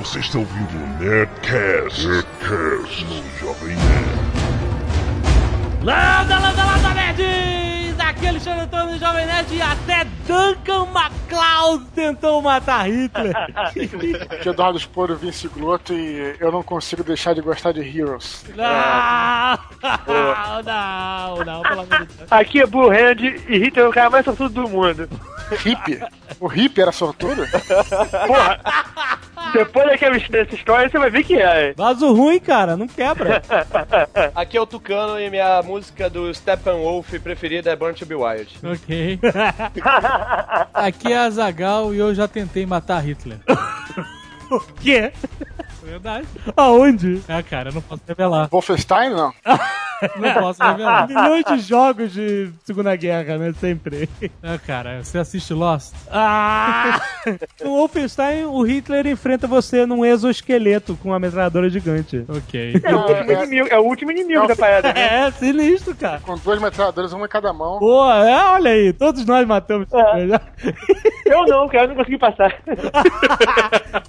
Você está ouvindo o Nerdcast, Nerdcast no Jovem Nerd. Landa, landa, landa, nerds! Aqui é Alexandre Antônio, Jovem Nerd, e até Duncan MacLeod tentou matar Hitler. Aqui é Eduardo Sporo, Vince Glotto e eu não consigo deixar de gostar de Heroes. Não, não, não, pelo amor de Deus. Aqui é Blue Hand e Hitler é o cara mais sortudo do mundo. Hip? O Hip era sortudo? Porra! Depois daquela dessa história, você vai ver que é. Vaso ruim, cara, não quebra. Aqui é o Tucano e minha música do Steppenwolf preferida é Born to be Wild. Ok. Aqui é a Zagal e eu já tentei matar Hitler. O quê? Verdade. Aonde? Ah, cara, eu não posso revelar. Wolfenstein, não? Não posso revelar. Milhões de jogos de Segunda Guerra, né? Sempre. Ah, cara, você assiste Lost? Ah! No Wolfenstein, o Hitler enfrenta você num exoesqueleto com uma metralhadora gigante. Ok. É o último inimigo, é o último inimigo da parada, né? É, sinistro, cara. Com duas metralhadoras, uma em cada mão. Pô, é, olha aí, todos nós matamos. Eu não, cara, eu não consegui passar.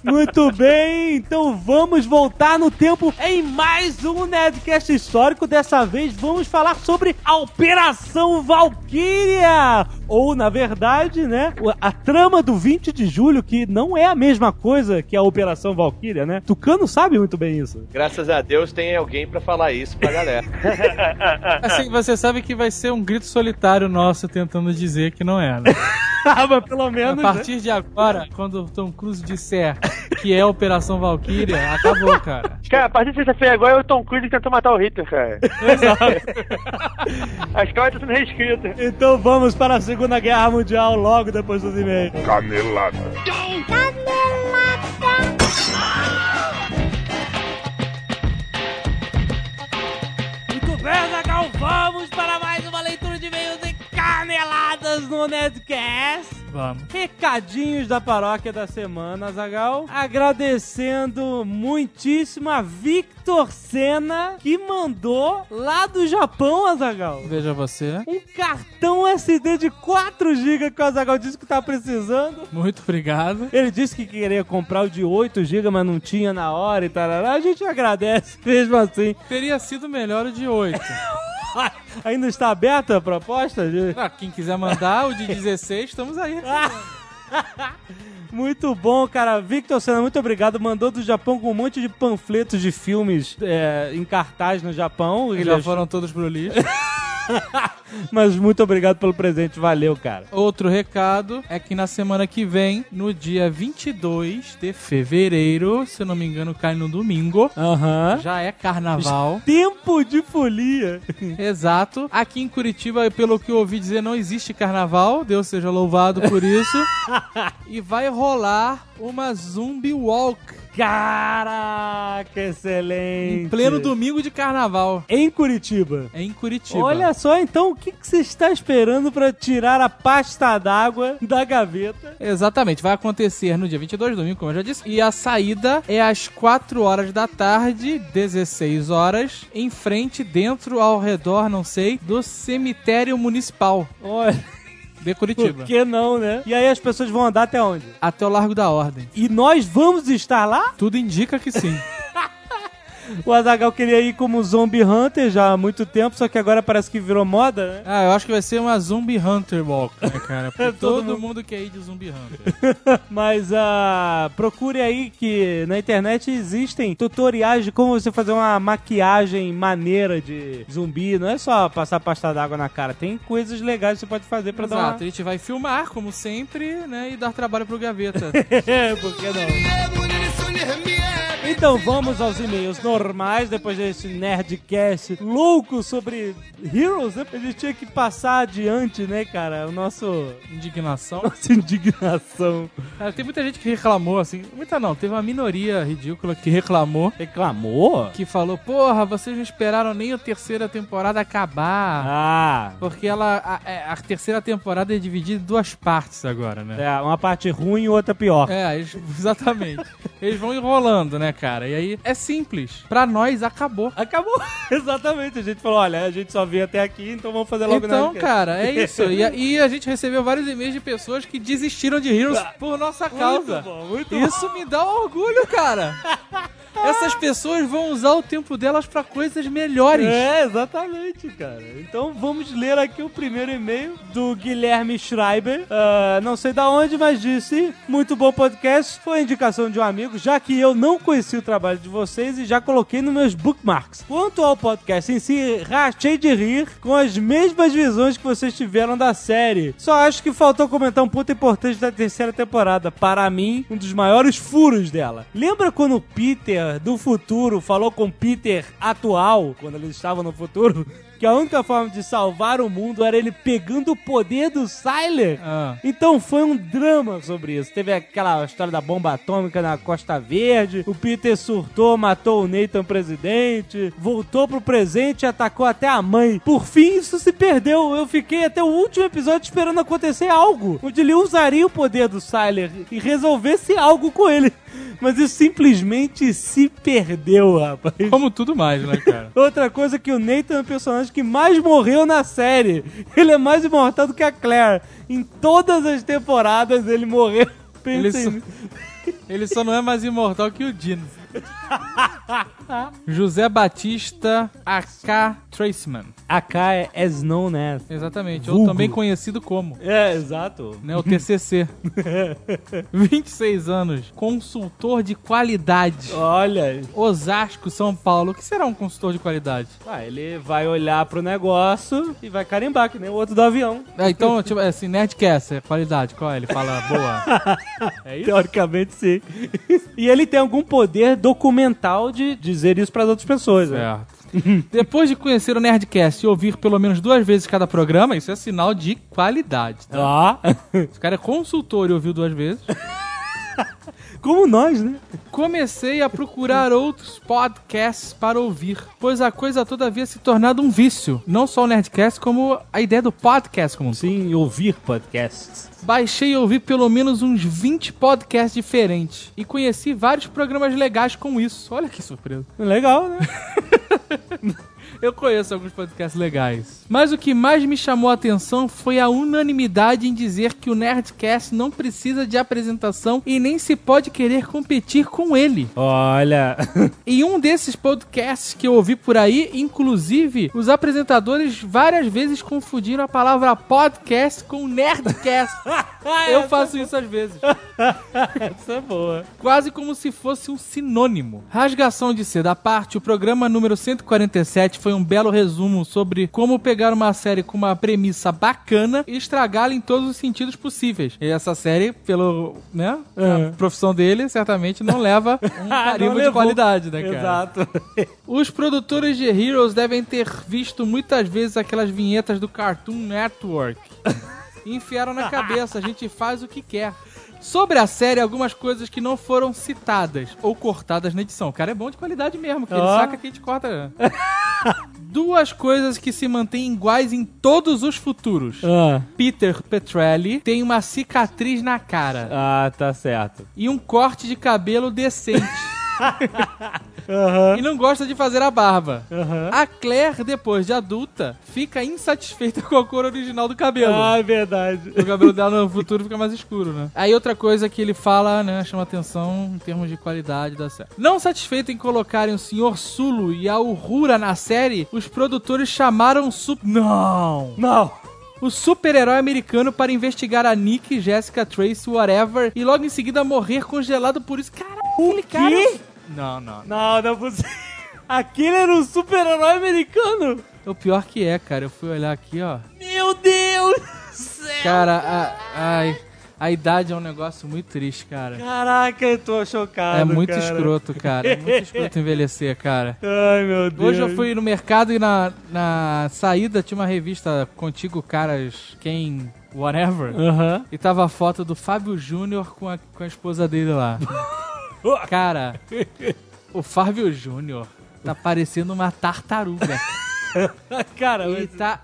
Muito bem, então vamos voltar no tempo em mais um Nerdcast histórico. Dessa vez vamos falar sobre a Operação Valkyria. Ou, na verdade, né, a trama do 20 de julho, que não é a mesma coisa que a Operação Valkyria, né? Tucano sabe muito bem isso. Graças a Deus tem alguém pra falar isso pra galera. Assim, você sabe que vai ser um grito solitário nosso tentando dizer que não é, né? Ah, mas pelo A menos. né? partir de agora, quando o Tom Cruise disser que é Operação Valkyria, acabou, cara. Cara, a partir de sexta-feira agora é o Tom Cruise que tentou matar o Hitler, cara. A história tá sendo reescrita. Então vamos para a Segunda Guerra Mundial logo depois dos e-mails. Canelada. Muito bem, Zagal, vamos para mais uma leitura de e-mails e caneladas no Nerdcast. Vamos. Recadinhos da paróquia da semana, Zagal. Agradecendo muitíssimo a Victor Senna, que mandou lá do Japão, Azagal. Veja você. Um cartão SD de 4 GB que o Azagal disse que tá precisando. Muito obrigado. Ele disse que queria comprar o de 8 GB, mas não tinha na hora e tal. A gente agradece mesmo assim. Teria sido melhor o de 8. Ainda está aberta a proposta? De... Ah, quem quiser mandar o de 16, estamos aí. Muito bom, cara. Victor Senna, muito obrigado. Mandou do Japão com um monte de panfletos de filmes é, em cartaz no Japão. Ele Já foram todos pro lixo. Mas muito obrigado pelo presente. Valeu, cara. Outro recado é que na semana que vem, no dia 22 de fevereiro, se eu não me engano, cai no domingo, Aham. já é carnaval. Tempo de folia. Exato. Aqui em Curitiba, pelo que eu ouvi dizer, não existe carnaval. Deus seja louvado por isso. e vai rolar uma Zumbi Walk Caraca, excelente. em pleno domingo de carnaval. Em Curitiba. É em Curitiba. Olha só, então, o que que você está esperando pra tirar a pasta d'água da gaveta? Exatamente, vai acontecer no dia 22 domingo, como eu já disse. E a saída é às 4 horas da tarde, 16 horas, em frente, dentro, ao redor, não sei, do cemitério municipal Olha, de por Curitiba. que não, né? E aí as pessoas vão andar até onde? Até o Largo da Ordem. E nós vamos estar lá? Tudo indica que sim. O Azagal queria ir como Zombie Hunter já há muito tempo, só que agora parece que virou moda, né? ah, eu acho que vai ser uma Zumbi Hunter Walk, né, cara? Porque Todo todo, mundo- mundo... quer ir de Zumbi Hunter. Mas ah, procure aí que na internet existem tutoriais de como você fazer uma maquiagem maneira de zumbi. Não é só passar pasta d'água na cara. Tem coisas legais que você pode fazer pra dar uma... Exato, a gente vai filmar, como sempre, né? E dar trabalho pro Gaveta. É, por que não? Então vamos aos e-mails normais, depois desse Nerdcast louco sobre Heroes, né? A gente tinha que passar adiante, né, cara? O nosso... Indignação. Nossa indignação. Cara, tem muita gente que reclamou, assim. Muita não, teve uma minoria ridícula que reclamou. Reclamou? Que falou, porra, vocês não esperaram nem a terceira temporada acabar. Ah... Porque ela. A, é, a terceira temporada é dividida em duas partes agora, né? É, uma parte ruim e outra pior. É, eles- exatamente. Eles vão enrolando, né, cara. E aí é simples. Pra nós, acabou. Acabou. Exatamente. A gente falou, olha, a gente só veio até aqui, então vamos fazer logo Então, cara, é isso. E, a- e a gente recebeu vários e-mails de pessoas que desistiram de Heroes por nossa causa. Muito bom, muito Isso me dá um orgulho, cara. Essas pessoas vão usar o tempo delas pra coisas melhores. É, exatamente, cara. Então vamos ler aqui o primeiro e-mail do Guilherme Schreiber. Ah, não sei da onde, mas disse: Muito bom podcast. Foi indicação de um amigo, já que eu não conheci o trabalho de vocês e já coloquei nos meus bookmarks. Quanto ao podcast em si, rachei de rir com as mesmas visões que vocês tiveram da série. Só acho que faltou comentar um ponto importante da terceira temporada. Para mim, um dos maiores furos dela. Lembra quando o Peter do futuro falou com o Peter atual, quando eles estavam no futuro? Que a única forma de salvar o mundo era ele pegando o poder do Sylar. Ah. Então foi um drama sobre isso. Teve aquela história da bomba atômica na Costa Verde. O Peter surtou, matou o Nathan presidente, voltou pro presente e atacou até a mãe. Por fim, isso se perdeu. Eu fiquei até o último episódio esperando acontecer algo, onde ele usaria o poder do Sylar e resolvesse algo com ele. Mas isso simplesmente se perdeu, rapaz. Como tudo mais, né, cara? Outra coisa que o Nathan é o personagem que mais morreu na série. Ele é mais imortal do que a Claire. Em todas as temporadas ele morreu. Ele Pensei só, ele só não é mais imortal que o Dino. José Batista AK Traceman. AK é as known as. Exatamente, ou Vulgo. também conhecido como. É, exato. Né, o TCC. 26 anos, consultor de qualidade. Olha, Osasco, São Paulo. O que será um consultor de qualidade? ah, ele vai olhar pro negócio e vai carimbar, que nem o outro do avião. É, então, tipo, é assim, Nerdcast, é qualidade, qual é? Ele fala boa. É isso? Teoricamente, sim. e ele tem algum poder documental de dizer isso pras outras pessoas. né? Depois de conhecer o Nerdcast e ouvir pelo menos duas vezes cada programa, isso é sinal de qualidade. Tá? Ó, Esse cara é consultor e ouviu duas vezes. como nós, né? Comecei a procurar outros podcasts para ouvir, pois a coisa toda havia se tornado um vício. Não só o Nerdcast, como a ideia do podcast como um todo. Sim, ouvir podcasts. Baixei e ouvi pelo menos uns 20 podcasts diferentes. E conheci vários programas legais com isso. Olha que surpresa. Legal, né? Eu conheço alguns podcasts legais. Mas o que mais me chamou a atenção foi a unanimidade em dizer que o Nerdcast não precisa de apresentação e nem se pode querer competir com ele. Olha. Em um desses podcasts que eu ouvi por aí, inclusive, os apresentadores várias vezes confundiram a palavra podcast com nerdcast. eu faço isso às vezes. Essa é boa. Quase como se fosse um sinônimo. Rasgação de seda à parte, o programa número 147 foi um belo resumo sobre como pegar uma série com uma premissa bacana e estragá-la em todos os sentidos possíveis. E essa série, pelo, né, a profissão dele, certamente não leva um carimbo de qualidade, né, cara? Exato. Os produtores de Heroes devem ter visto muitas vezes aquelas vinhetas do Cartoon Network. E enfiaram na cabeça, a gente faz o que quer. Sobre a série, algumas coisas que não foram citadas ou cortadas na edição. O cara é bom de qualidade mesmo, que ele Ó. saca que a gente corta. Duas coisas que se mantêm iguais em todos os futuros. Ah, Peter Petrelli tem uma cicatriz na cara ah, tá certo. e um corte de cabelo decente. E não gosta de fazer a barba. A Claire, depois de adulta, fica insatisfeita com a cor original do cabelo. Ah, é verdade. O cabelo dela no futuro fica mais escuro, né? Aí outra coisa que ele fala, né, chama atenção em termos de qualidade da série. Não satisfeito em colocarem o Sr. Sulu e a Uhura na série, os produtores chamaram Sup... Não! Não. O super-herói americano para investigar a Nick, Jessica, Trace, whatever, e logo em seguida morrer congelado por isso. Caralho, aquele cara... quê? Não, não. Não, não é possível. Aquele era um super-herói americano. O pior que é, cara, eu fui olhar aqui, ó. Meu Deus do céu. Cara, a, ai, a idade é um negócio muito triste, cara. Caraca, eu tô chocado, É muito cara. escroto, cara. É muito escroto envelhecer, cara. Ai, meu Deus. Hoje eu fui no mercado e na, na saída tinha uma revista Contigo Caras Quem Whatever. E tava a foto do Fábio Júnior com a, com a esposa dele lá. Cara, o Fábio Júnior tá parecendo uma tartaruga. Cara, Ele mas... tá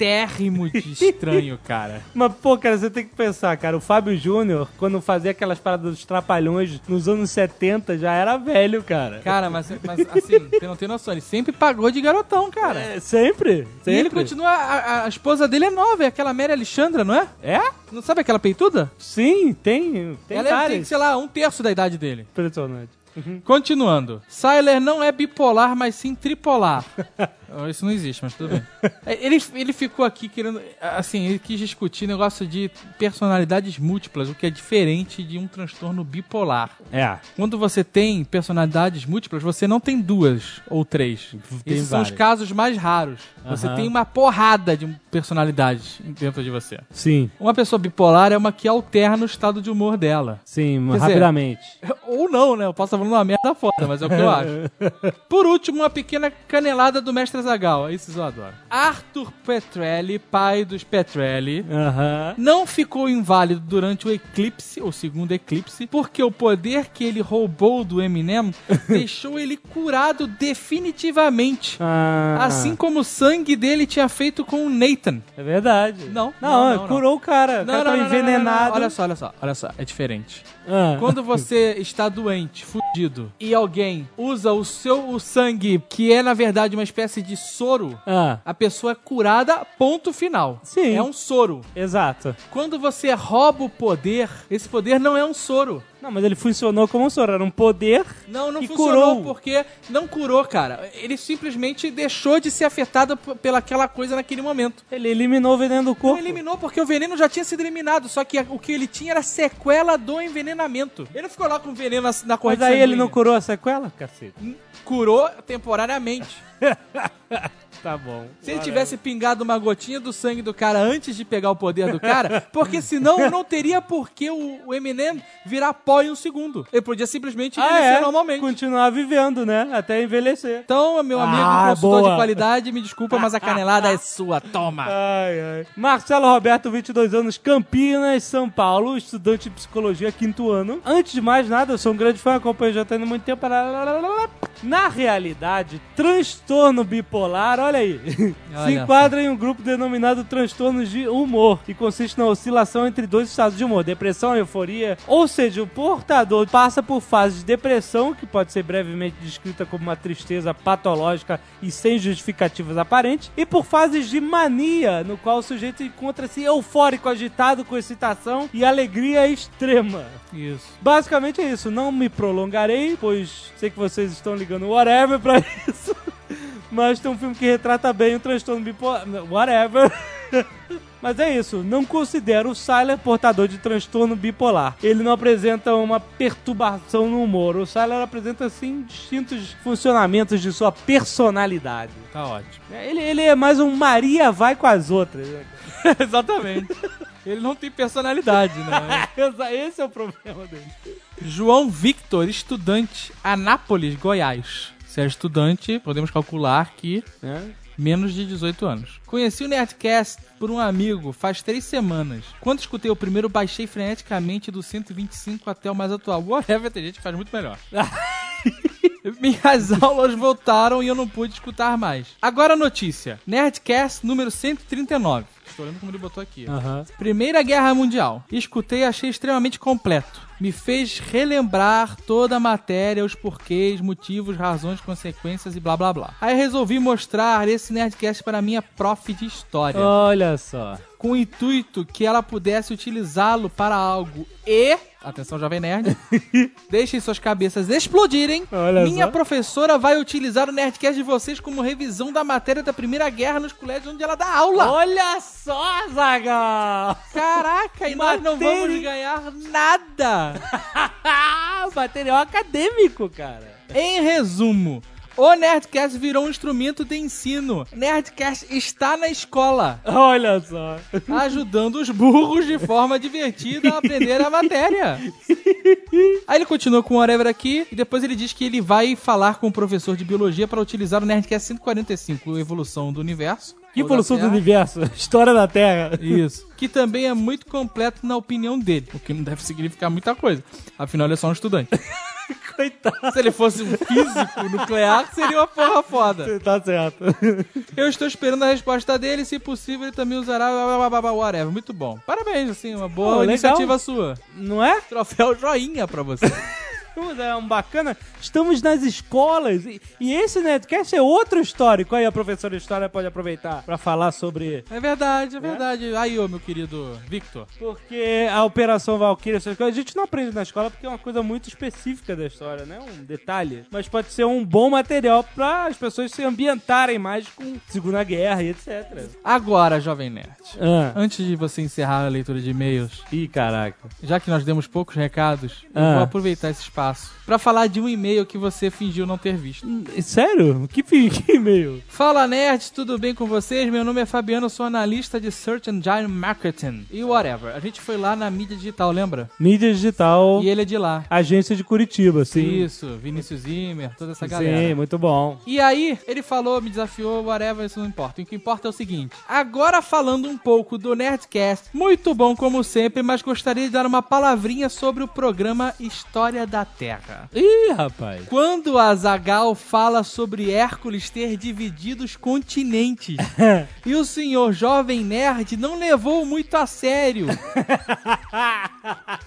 térrimo de estranho, cara. Mas, pô, cara, você tem que pensar, cara. O Fábio Júnior, quando fazia aquelas paradas dos trapalhões nos anos 70, já era velho, cara. Cara, mas, mas assim, você não tem noção, ele sempre pagou de garotão, cara. É, sempre? E ele sempre. continua. A, a esposa dele é nova, é aquela Mary Alexandra, não é? É? Não sabe aquela peituda? Sim, tem. Tem Ela é, tem, várias. sei lá, um terço da idade dele. Impressionante. Continuando. Syler não é bipolar, mas sim tripolar. Isso não existe, mas tudo bem. É, Ele, ele ficou aqui querendo. Assim, ele quis discutir negócio de personalidades múltiplas, o que é diferente de um transtorno bipolar. É. Quando você tem personalidades múltiplas, você não tem duas ou três. Tem Esses são os casos mais raros. Você Aham. tem uma porrada de personalidades dentro de você. Sim, Uma pessoa bipolar é uma que alterna o estado de humor dela. sim, Quer dizer, rapidamente. Ou não, né? Eu posso estar falando uma merda foda, mas é o que eu acho. Por último, uma pequena canelada do Mestre Zagal. Esses eu adoro. Arthur Petrelli, pai dos Petrelli, não ficou inválido durante o eclipse, o segundo eclipse, porque o poder que ele roubou do Eminem deixou ele curado definitivamente. Ah, Assim como o sangue dele tinha feito com o Nathan. É verdade. Não, Não, não, não, curou o cara. o cara envenenado. Olha só, olha só, olha só, é diferente. Ah. Quando você está doente, fudido, e alguém usa o seu o sangue, que é na verdade uma espécie de soro, Ah, a pessoa é curada, ponto final. Sim. É um soro. exato. Quando você rouba o poder, esse poder não é um soro. Não, mas ele funcionou como um soro. Era um poder Não, não funcionou curou. porque não curou, cara. Ele simplesmente deixou de ser afetado pelaquela coisa naquele momento. Ele eliminou o veneno do Não corpo. eliminou porque o veneno já tinha sido eliminado, só que o que ele tinha era sequela do envenenamento. Ele não ficou lá com veneno na, na corrente Mas aí ele não curou a sequela, cacete? curou temporariamente. Tá bom. Se ele tivesse pingado uma gotinha do sangue do cara antes de pegar o poder do cara, porque senão não teria por que o, o Eminem virar pó em um segundo. Ele podia simplesmente Ah, envelhecer é? normalmente. Continuar vivendo, né? Até envelhecer. Então, meu amigo Ah, consultor boa. de qualidade, me desculpa, mas a canelada é sua. Toma! Ai, ai. Marcelo Roberto, 22 anos, Campinas, São Paulo, estudante de psicologia, quinto ano. Antes de mais nada, eu sou um grande fã, acompanho já tem muito tempo. Na realidade, transtorno bipolar, olha aí, se Olha enquadra em um grupo denominado transtornos de humor, que consiste na oscilação entre dois estados de humor, depressão e euforia. Ou seja, o portador passa por fases de depressão, que pode ser brevemente descrita como uma tristeza patológica e sem justificativas aparentes, e por fases de mania, no qual o sujeito encontra-se eufórico, agitado, com excitação e alegria extrema. Isso. Basicamente é isso. Não me prolongarei, pois sei que vocês estão ligando whatever pra isso. Mas tem um filme que retrata bem o transtorno bipolar. Whatever. Mas é isso, não considero o Syler portador de transtorno bipolar. Ele não apresenta uma perturbação no humor. O Syler apresenta, sim, distintos funcionamentos de sua personalidade. Tá ótimo. Ele, ele é mais um Maria vai com as outras. Exatamente. Ele não tem personalidade, né? Esse é o problema dele. João Victor, estudante, Anápolis, Goiás. Se é estudante, podemos calcular que Né? menos de 18 anos. Conheci o Nerdcast por um amigo faz três semanas. Quando escutei o primeiro, baixei freneticamente do 125 até o mais atual. Whatever, tem gente que faz muito melhor. Minhas aulas voltaram e eu não pude escutar mais. Agora a notícia. Nerdcast número 139. Estou olhando como ele botou aqui. Aham. Primeira Guerra Mundial. Escutei e achei extremamente completo. Me fez relembrar toda a matéria, os porquês, motivos, razões, consequências e blá blá blá. Aí resolvi mostrar esse Nerdcast para minha prof de história, Olha só. com o intuito que ela pudesse utilizá-lo para algo e. Atenção, Jovem Nerd. Deixem suas cabeças explodirem. Olha Minha só. professora vai utilizar o Nerdcast de vocês como revisão da matéria da Primeira Guerra nos colégios onde ela dá aula. Olha só, Zagal! Caraca, e nós não Matéria- vamos ganhar nada. Material acadêmico, cara. Em resumo, o Nerdcast virou um instrumento de ensino. Nerdcast está na escola, Olha só. ajudando os burros de forma divertida a aprender a matéria. Aí ele continua com o whatever aqui e depois ele diz que ele vai falar com o professor de biologia para utilizar o Nerdcast 145, Evolução do Universo. Que evolução do universo? História da Terra. Isso. Que também é muito completo na opinião dele. O que não deve significar muita coisa. Afinal, ele é só um estudante. Coitado. Se ele fosse um físico nuclear, seria uma porra foda. Tá certo. Eu estou esperando a resposta dele. Se possível, ele também usará whatever. Muito bom. Parabéns, assim, uma boa legal. iniciativa sua. Não é? Troféu joinha pra você. É um bacana. Estamos nas escolas. E, e esse Nerdcast é outro histórico. Aí a professora de história pode aproveitar pra falar sobre. É verdade, é verdade. Aí, ô, meu querido Victor. Porque a Operação Valkyria, essas coisas, a gente não aprende na escola porque é uma coisa muito específica da história, né? Um detalhe. Mas pode ser um bom material para as pessoas se ambientarem mais com Segunda Guerra e etc. Agora, Jovem Nerd. Ah. Antes de você encerrar a leitura de e-mails, Ih, caraca. já que nós demos poucos recados, eu Ah. vou aproveitar esse espaço pra falar de um e-mail que você fingiu não ter visto. Sério? Que, que e-mail? Fala nerds, tudo bem com vocês? Meu nome é Fabiano, sou analista de Search Engine Marketing e whatever. A gente foi lá na mídia digital, lembra? Mídia digital, E ele é de lá. agência de Curitiba, sim. Isso, Vinícius Zimmer, toda essa Sim, galera. muito bom. E aí, ele falou, me desafiou, whatever, isso não importa. O que importa é o seguinte: agora falando um pouco do Nerdcast, muito bom como sempre, mas gostaria de dar uma palavrinha sobre o programa História da Terra. Ih, rapaz. Quando a Zagal fala sobre Hércules ter dividido os continentes e o senhor jovem nerd não levou muito a sério.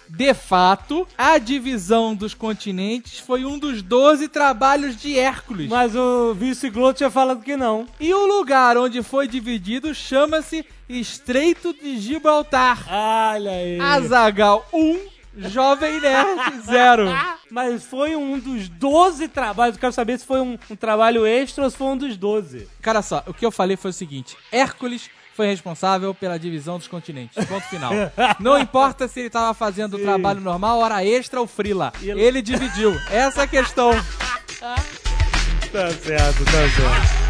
De fato, a divisão dos continentes foi um dos 12 trabalhos de Hércules. Mas o vice Globo tinha falado que não. E o lugar onde foi dividido chama-se Estreito de Gibraltar. Olha aí. Azagal 1, Jovem Nerd 0. Mas foi um dos 12 trabalhos. Eu quero saber se foi um, um trabalho extra ou se foi um dos 12. Cara só, o que eu falei foi o seguinte: Hércules foi responsável pela divisão dos continentes. Ponto final. Não importa se ele tava fazendo o trabalho normal, hora extra ou frila. Ele dividiu. Essa é a questão. Tá certo, tá certo.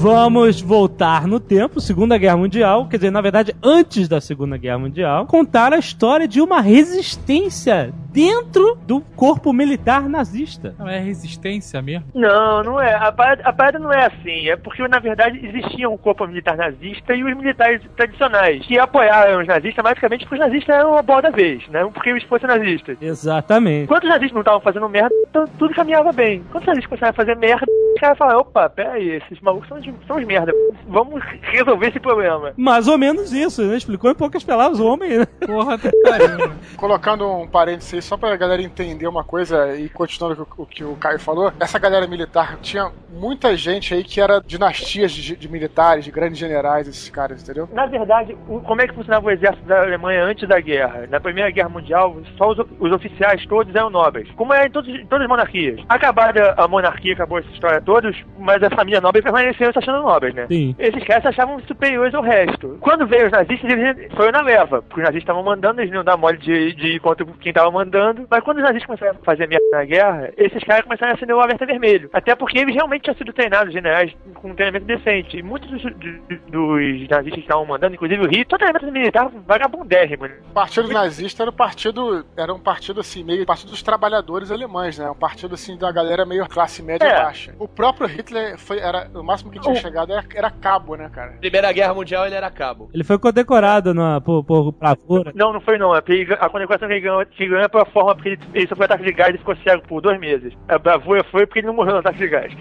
Vamos voltar no tempo, Segunda Guerra Mundial, quer dizer, na verdade, antes da Segunda Guerra Mundial, contar a história de uma resistência dentro do corpo militar nazista. Não é resistência mesmo? Não, não é. A parada, a parada não é assim. É porque, na verdade, existia um corpo militar nazista e os militares tradicionais, que apoiaram os nazistas, basicamente porque os nazistas eram a bola da vez, né? Porque eles fossem nazistas. Exatamente. Enquanto os nazistas não estavam fazendo merda, tudo caminhava bem. Quando os nazistas começaram a fazer merda, os caras falaram, opa, peraí, esses malucos são, de- são os merda. Vamos resolver esse problema. Mais ou menos isso, né? Explicou em poucas palavras o homem, né? Porra, tá. Colocando um parênteses aí, só pra galera entender uma coisa e continuando o que o- o que o Caio falou, essa galera militar tinha muita gente aí que era dinastias de, de militares, de grandes generais, esses caras, entendeu? Na verdade, o- como é que funcionava o exército da Alemanha antes da guerra? Na Primeira Guerra Mundial, só os, os oficiais todos eram nobres. Como é em, todos, em todas as monarquias. Acabada a monarquia, acabou essa história toda, mas a família nobre permaneceu se achando nobres, né? Sim. Esses caras se achavam superiores ao resto. Quando veio os nazistas, eles foram na leva. Porque os nazistas estavam mandando, eles não dar mole de, de ir contra quem estava mandando. Mas quando os nazistas começaram a fazer merda na guerra, esses caras começaram a acender o alerta vermelho. Até porque eles realmente tinham sido treinados, generais, com um treinamento decente. E muitos dos, dos- dos nazistas que estavam mandando, inclusive o Hitler, todo treinamento militar vagabundérrimo. né? O Partido Nazista era o partido, era um partido assim, meio partido dos trabalhadores alemães, né? Um partido assim da galera meio classe média É. baixa. O próprio Hitler foi, era, o máximo que tinha chegado era, era cabo, né, cara? Primeira Guerra Mundial ele era cabo. Ele foi condecorado na, por, por bravura. Não, não foi não. É a condecoração que ele ganhou, que ele ganhou é pela forma porque ele, ele sofreu ataque de gás e ficou cego por dois meses. A bravura foi porque ele não morreu no ataque de gás.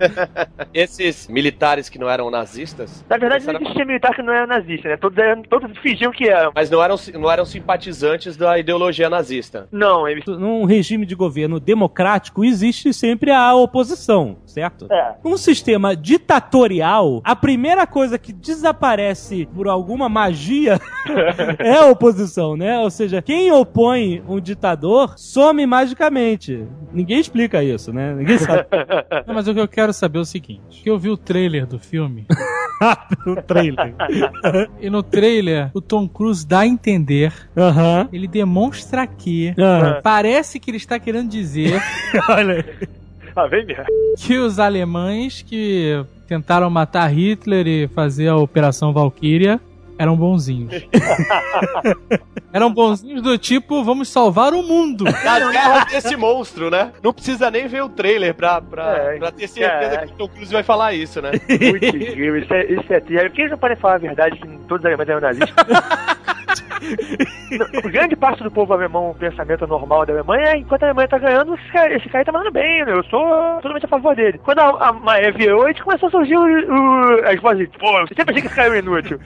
Esses militares que não eram nazistas, Na verdade, não existia militar que não era nazista, né? Todos, eram, todos fingiam que eram. mas não eram, não eram simpatizantes da ideologia nazista. Não, eles. Num regime de governo democrático existe sempre a oposição, certo? É. Num sistema ditatorial, a primeira coisa que desaparece por alguma magia é a oposição, né? Ou seja, quem opõe um ditador some magicamente. Ninguém explica isso, né? Ninguém sabe Não, mas o que eu quero saber é o seguinte: que eu vi o trailer do filme o trailer. e no trailer o Tom Cruise dá a entender, Aham. ele demonstra que parece que ele está querendo dizer Olha aí. Ah, vem mesmo. que os alemães que tentaram matar Hitler e fazer a Operação Valkyria eram bonzinhos. Eram bonzinhos do tipo, vamos salvar o mundo. Das garras desse monstro, né? Não precisa nem ver o trailer pra, pra, É, pra ter certeza é. que o Tom Cruise vai falar isso, né? Muito incrível, isso é, isso é triste. Por que eles não podem falar a verdade que todos os alemães eram nazistas? Não, grande parte do povo alemão, o pensamento normal da Alemanha é enquanto a Alemanha tá ganhando, esse cara, esse cara tá mandando bem, né? eu sou totalmente a favor dele. Quando a, a Maé virou, a gente começou a surgir o, o, as vozes, pô, eu sempre achei que esse cara era inútil.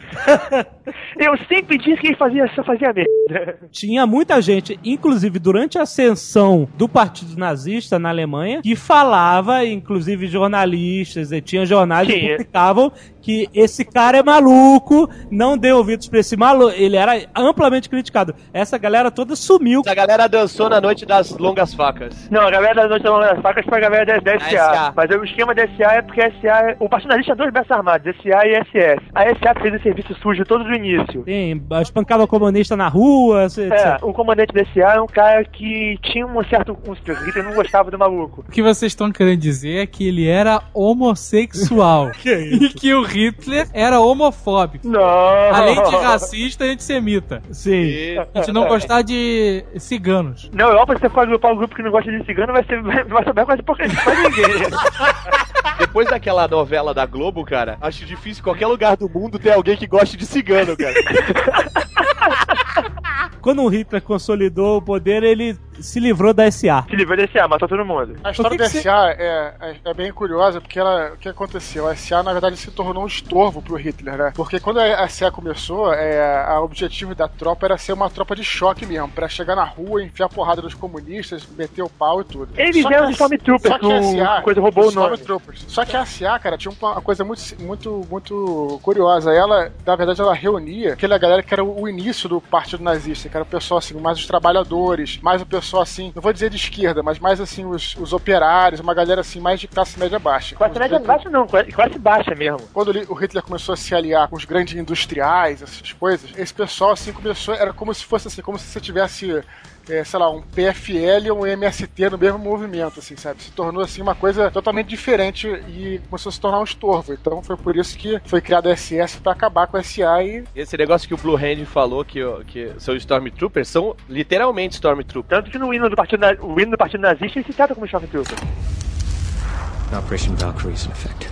eu sempre disse que ele fazia, só fazia merda. Tinha muita gente, inclusive durante a ascensão do Partido Nazista na Alemanha, que falava, inclusive jornalistas, e tinha jornais que publicavam que esse cara é maluco, não dê ouvidos pra esse maluco. Ele era amplamente criticado. Essa galera toda sumiu. A galera dançou na noite das longas facas. Não, a galera da Noite das Facas foi a galera da, da SA. SA. Mas o esquema da SA é porque a SA. O Nazista tinha dois braços armados, SA e SS. A SA fez o serviço sujo todo do início. Tem, espancava comunista na rua, etc. É, o comandante da SA é um cara que tinha um certo. Um, o Hitler não gostava do maluco. O que vocês estão querendo dizer é que ele era homossexual. e que o Hitler era homofóbico. Não! Além de racista e antissemita. Sim. E A gente não gostar de ciganos. Na Europa, se você for agrupar um grupo que não gosta de cigano, vai ser vai, vai saber quase gente pra ninguém. depois daquela novela da Globo, cara, acho difícil em qualquer lugar do mundo ter alguém que goste de cigano, cara. Quando o Hitler consolidou o poder, ele se livrou da SA. Se livrou da SA, matou todo mundo. A história que da que SA é, é, é bem curiosa, porque ela, o que aconteceu? A SA, na verdade, se tornou um estorvo pro Hitler, né? Porque quando a SA começou, é, o objetivo da tropa era ser uma tropa de choque mesmo, pra chegar na rua, enfiar porrada nos comunistas, meter o pau e tudo. Eles Só eram Stormtroopers, só que a SA coisa roubou o os nome. Stormtroopers. Só que a SA, cara, tinha uma coisa muito, muito, muito curiosa. Ela, na verdade, ela reunia aquela galera que era o início do partido nazista, era o pessoal assim, mais os trabalhadores, mais o pessoal assim, não vou dizer de esquerda, mas mais assim, os, os operários, uma galera assim, mais de classe média baixa. Classe média grandes- baixa não, classe baixa mesmo. quando o Hitler começou a se aliar com os grandes industriais, essas coisas, esse pessoal assim começou, era como se fosse assim, como se você tivesse, é, sei lá, um PFL ou um MST no mesmo movimento, assim, sabe? Se tornou assim uma coisa totalmente diferente e começou a se tornar um estorvo. Então foi por isso que foi criada a SS para acabar com a SA e Esse negócio que o Blue Hand falou que, que são Stormtroopers são literalmente Stormtroopers. Tanto que no hino do partido, na- o hino do partido nazista ele se trata como Stormtrooper. Operation Valkyrie is in effect.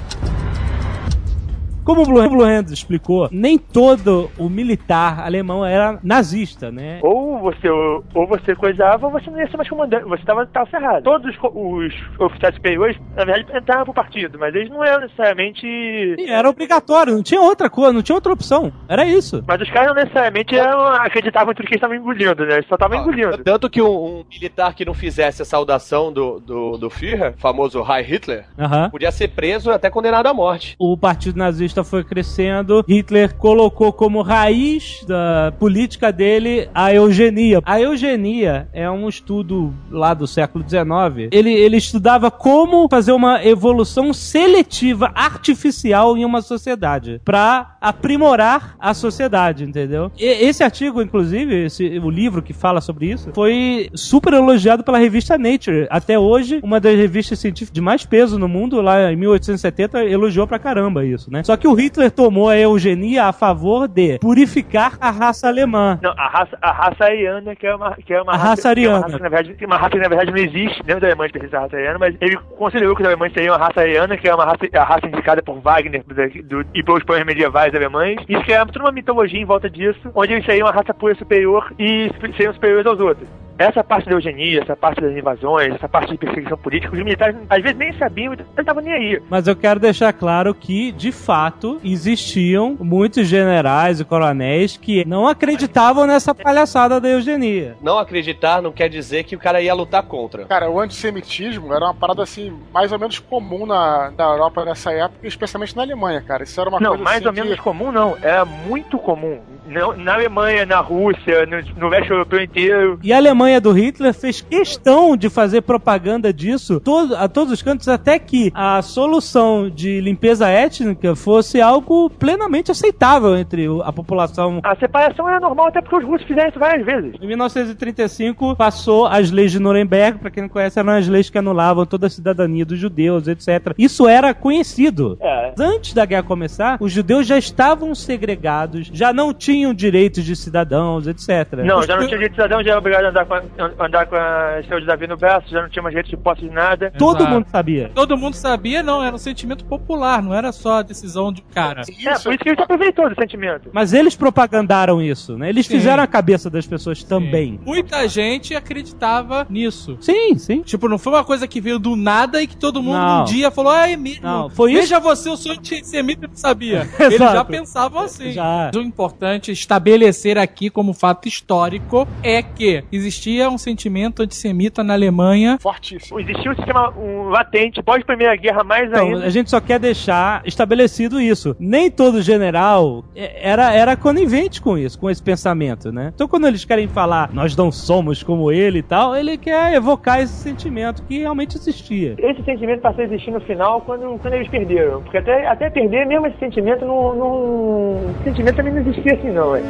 Como o Blue, Blue Hand explicou, nem todo o militar alemão era nazista, né? Ou você, ou você coisava, ou você não ia ser mais comandante. Você tava, tava ferrado. Todos os, oficiais superiores, na verdade, entravam pro partido, mas eles não eram necessariamente. E Era obrigatório, não tinha outra coisa, não tinha outra opção. Era isso. Mas os caras não necessariamente eram, acreditavam em tudo que eles estavam engolindo, né? Eles só estavam engolindo. Tanto que um, um militar que não fizesse a saudação do, do, do Führer, famoso Heil Hitler, Aham. podia ser preso e até condenado à morte. O partido nazista foi crescendo, Hitler colocou como raiz da política dele a eugenia. A eugenia é um estudo lá do século XIX. Ele, ele estudava como fazer uma evolução seletiva artificial em uma sociedade para aprimorar a sociedade, entendeu? E- esse artigo, inclusive, esse, o livro que fala sobre isso, foi super elogiado pela revista Nature. Até hoje, uma das revistas científicas de mais peso no mundo, lá em 1870, elogiou pra caramba isso, né? Só que o Hitler tomou a eugenia a favor de purificar a raça alemã. Não, a raça, a raça ariana, que é uma, que é uma A raça que é uma ariana. raça que, na verdade, que uma raça que na verdade não existe dentro da Alemanha específica a raça ariana, mas ele considerou que os alemães seriam a raça ariana, que é uma raça, a raça indicada por Wagner do, do, e pelos poemas medievais alemães. Isso que é toda uma mitologia em volta disso, onde eles seriam a raça pura superior e seriam superiores aos outros. Essa parte da eugenia, essa parte das invasões, essa parte de perseguição política, os militares às vezes nem sabiam, então não estavam nem aí. Mas eu quero deixar claro que, de fato, existiam muitos generais e coronéis que não acreditavam nessa palhaçada da eugenia. Não acreditar não quer dizer que o cara ia lutar contra. Cara, o antissemitismo era uma parada assim, mais ou menos comum na, na Europa nessa época, especialmente na Alemanha, cara. Isso era uma Não, coisa mais assim ou menos que... comum não. Era muito comum. Não- na Alemanha, na Rússia, no, no leste europeu inteiro. E a Alemanha Alemanha do Hitler fez questão de fazer propaganda disso todo- a todos os cantos, até que a solução de limpeza étnica fosse algo plenamente aceitável entre a população. A separação era normal até porque os russos fizeram isso várias vezes. Em 1935 passou as leis de Nuremberg, para quem não conhece, eram as leis que anulavam toda a cidadania dos judeus, etc. Isso era conhecido. É. Antes da guerra começar, os judeus já estavam segregados, já não tinham direitos de cidadãos, etc. Não, Os- já não tinha direito de cidadão, já era obrigado a andar com a, andar com a estrela de Davi no braço, já não tinha mais direito de posse de nada. Todo Exato. mundo sabia. Todo mundo sabia, não, era um sentimento popular, não era só a decisão de cara. É, por isso que ele se aproveitou do sentimento. Mas eles propagandaram isso, né? Eles Sim. fizeram a cabeça das pessoas também. Muita gente acreditava nisso. Sim, sim. Tipo, não foi uma coisa que veio do nada e que todo mundo Não. um dia falou, ah, é mesmo. Não, foi isso- Veja você, eu sou antissemita e não sabia. Eles já pensavam assim. Já. O importante estabelecer aqui como fato histórico é que existia um sentimento antissemita na Alemanha. Fortíssimo. Existia um sistema um, latente, pós-primeira guerra mais Então, ainda. a gente só quer deixar estabelecido isso. Nem todo general é- era, era conivente com isso, com esse pensamento, né? Então, quando eles querem falar, nós não somos como ele e tal, ele quer evocar esse sentimento que realmente existia. Esse sentimento passou a existir no final quando, quando eles perderam. Porque até, até perder, mesmo esse sentimento não, não. Esse sentimento também não existia assim, não, velho.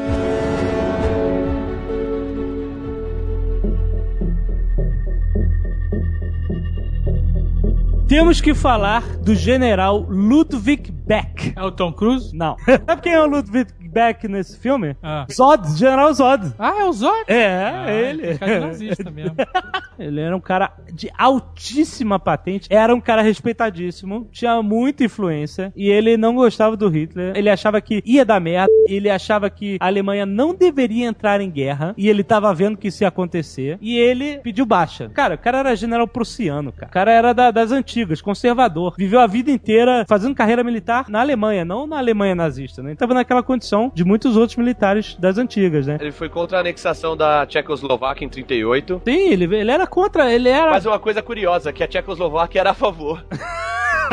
Temos que falar do general Ludwig Beck. É o Tom Cruise? Não. Sabe quem é o Ludwig Beck nesse filme? Ah. Zod, General Zod. Ah, é o Zod? É, Ah, ele. Cara de nazista mesmo. Ele era um cara de altíssima patente, era um cara respeitadíssimo, tinha muita influência e ele não gostava do Hitler. Ele achava que ia dar merda, ele achava que a Alemanha não deveria entrar em guerra e ele tava vendo que isso ia acontecer e ele pediu baixa. Cara, o cara era general prussiano, cara. O cara era da- das antigas, conservador. Viveu a vida inteira fazendo carreira militar na Alemanha, não na Alemanha nazista, né? Ele tava naquela condição de muitos outros militares das antigas, né? Ele foi contra a anexação da Tchecoslováquia em 38. Sim, ele, ele era contra, ele era. Mas uma coisa curiosa, que a Tchecoslováquia era a favor.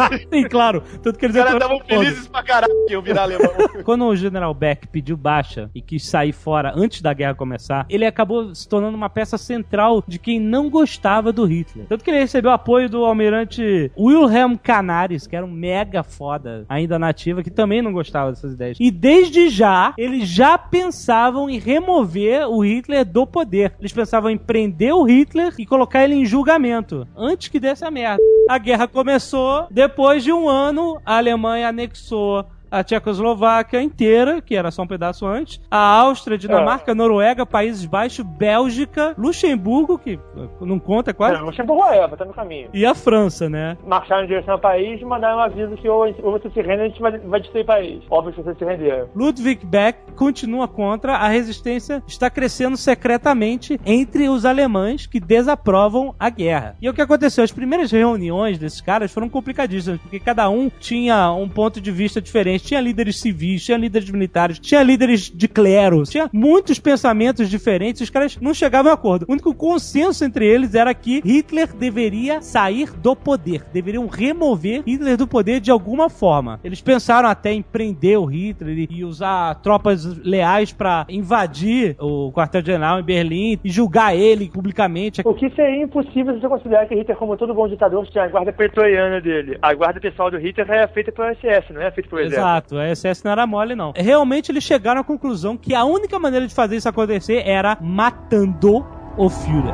Sim, claro. Tanto que eles Os caras estavam felizes pra caralho que eu virar alemão. Quando o General Beck pediu baixa e quis sair fora antes da guerra começar, ele acabou se tornando uma peça central de quem não gostava do Hitler. Tanto que ele recebeu apoio do almirante Wilhelm Canaris, que era um mega foda, ainda nativa, que também não gostava dessas ideias. E desde já, eles já pensavam em remover o Hitler do poder. Eles pensavam em prender o Hitler e colocar ele em julgamento, antes que desse a merda. A guerra começou, depois de um ano, a Alemanha anexou a Tchecoslováquia inteira, que era só um pedaço antes, a Áustria, Dinamarca, Noruega, Países Baixos, Bélgica, Luxemburgo, que eh, não conta quase, Não, Luxemburgo é, tá no caminho. e a França, né? Marcharam em direção ao país e mandaram um aviso que ou, ou você se rende, a gente vai, vai destruir o país. Óbvio que vocês se renderam. Ludwig Beck continua contra, a resistência está crescendo secretamente entre os alemães que desaprovam a guerra. E o que aconteceu? As primeiras reuniões desses caras foram complicadíssimas, porque cada um tinha um ponto de vista diferente. Tinha líderes civis, tinha líderes militares, tinha líderes de clero, tinha muitos pensamentos diferentes. Os caras não chegavam a acordo. O único consenso entre eles era que Hitler deveria sair do poder, deveriam remover Hitler do poder de alguma forma. Eles pensaram até em prender o Hitler e usar tropas leais para invadir o quartel-general em Berlim e julgar ele publicamente. O que seria impossível se você considerar que Hitler, como todo bom ditador, tinha a guarda pretoriana dele. A guarda pessoal do Hitler era feita pelo SS, não era feita pelo exército. Exato, a SS não era mole, não. Realmente eles chegaram à conclusão que a única maneira de fazer isso acontecer era matando o Führer.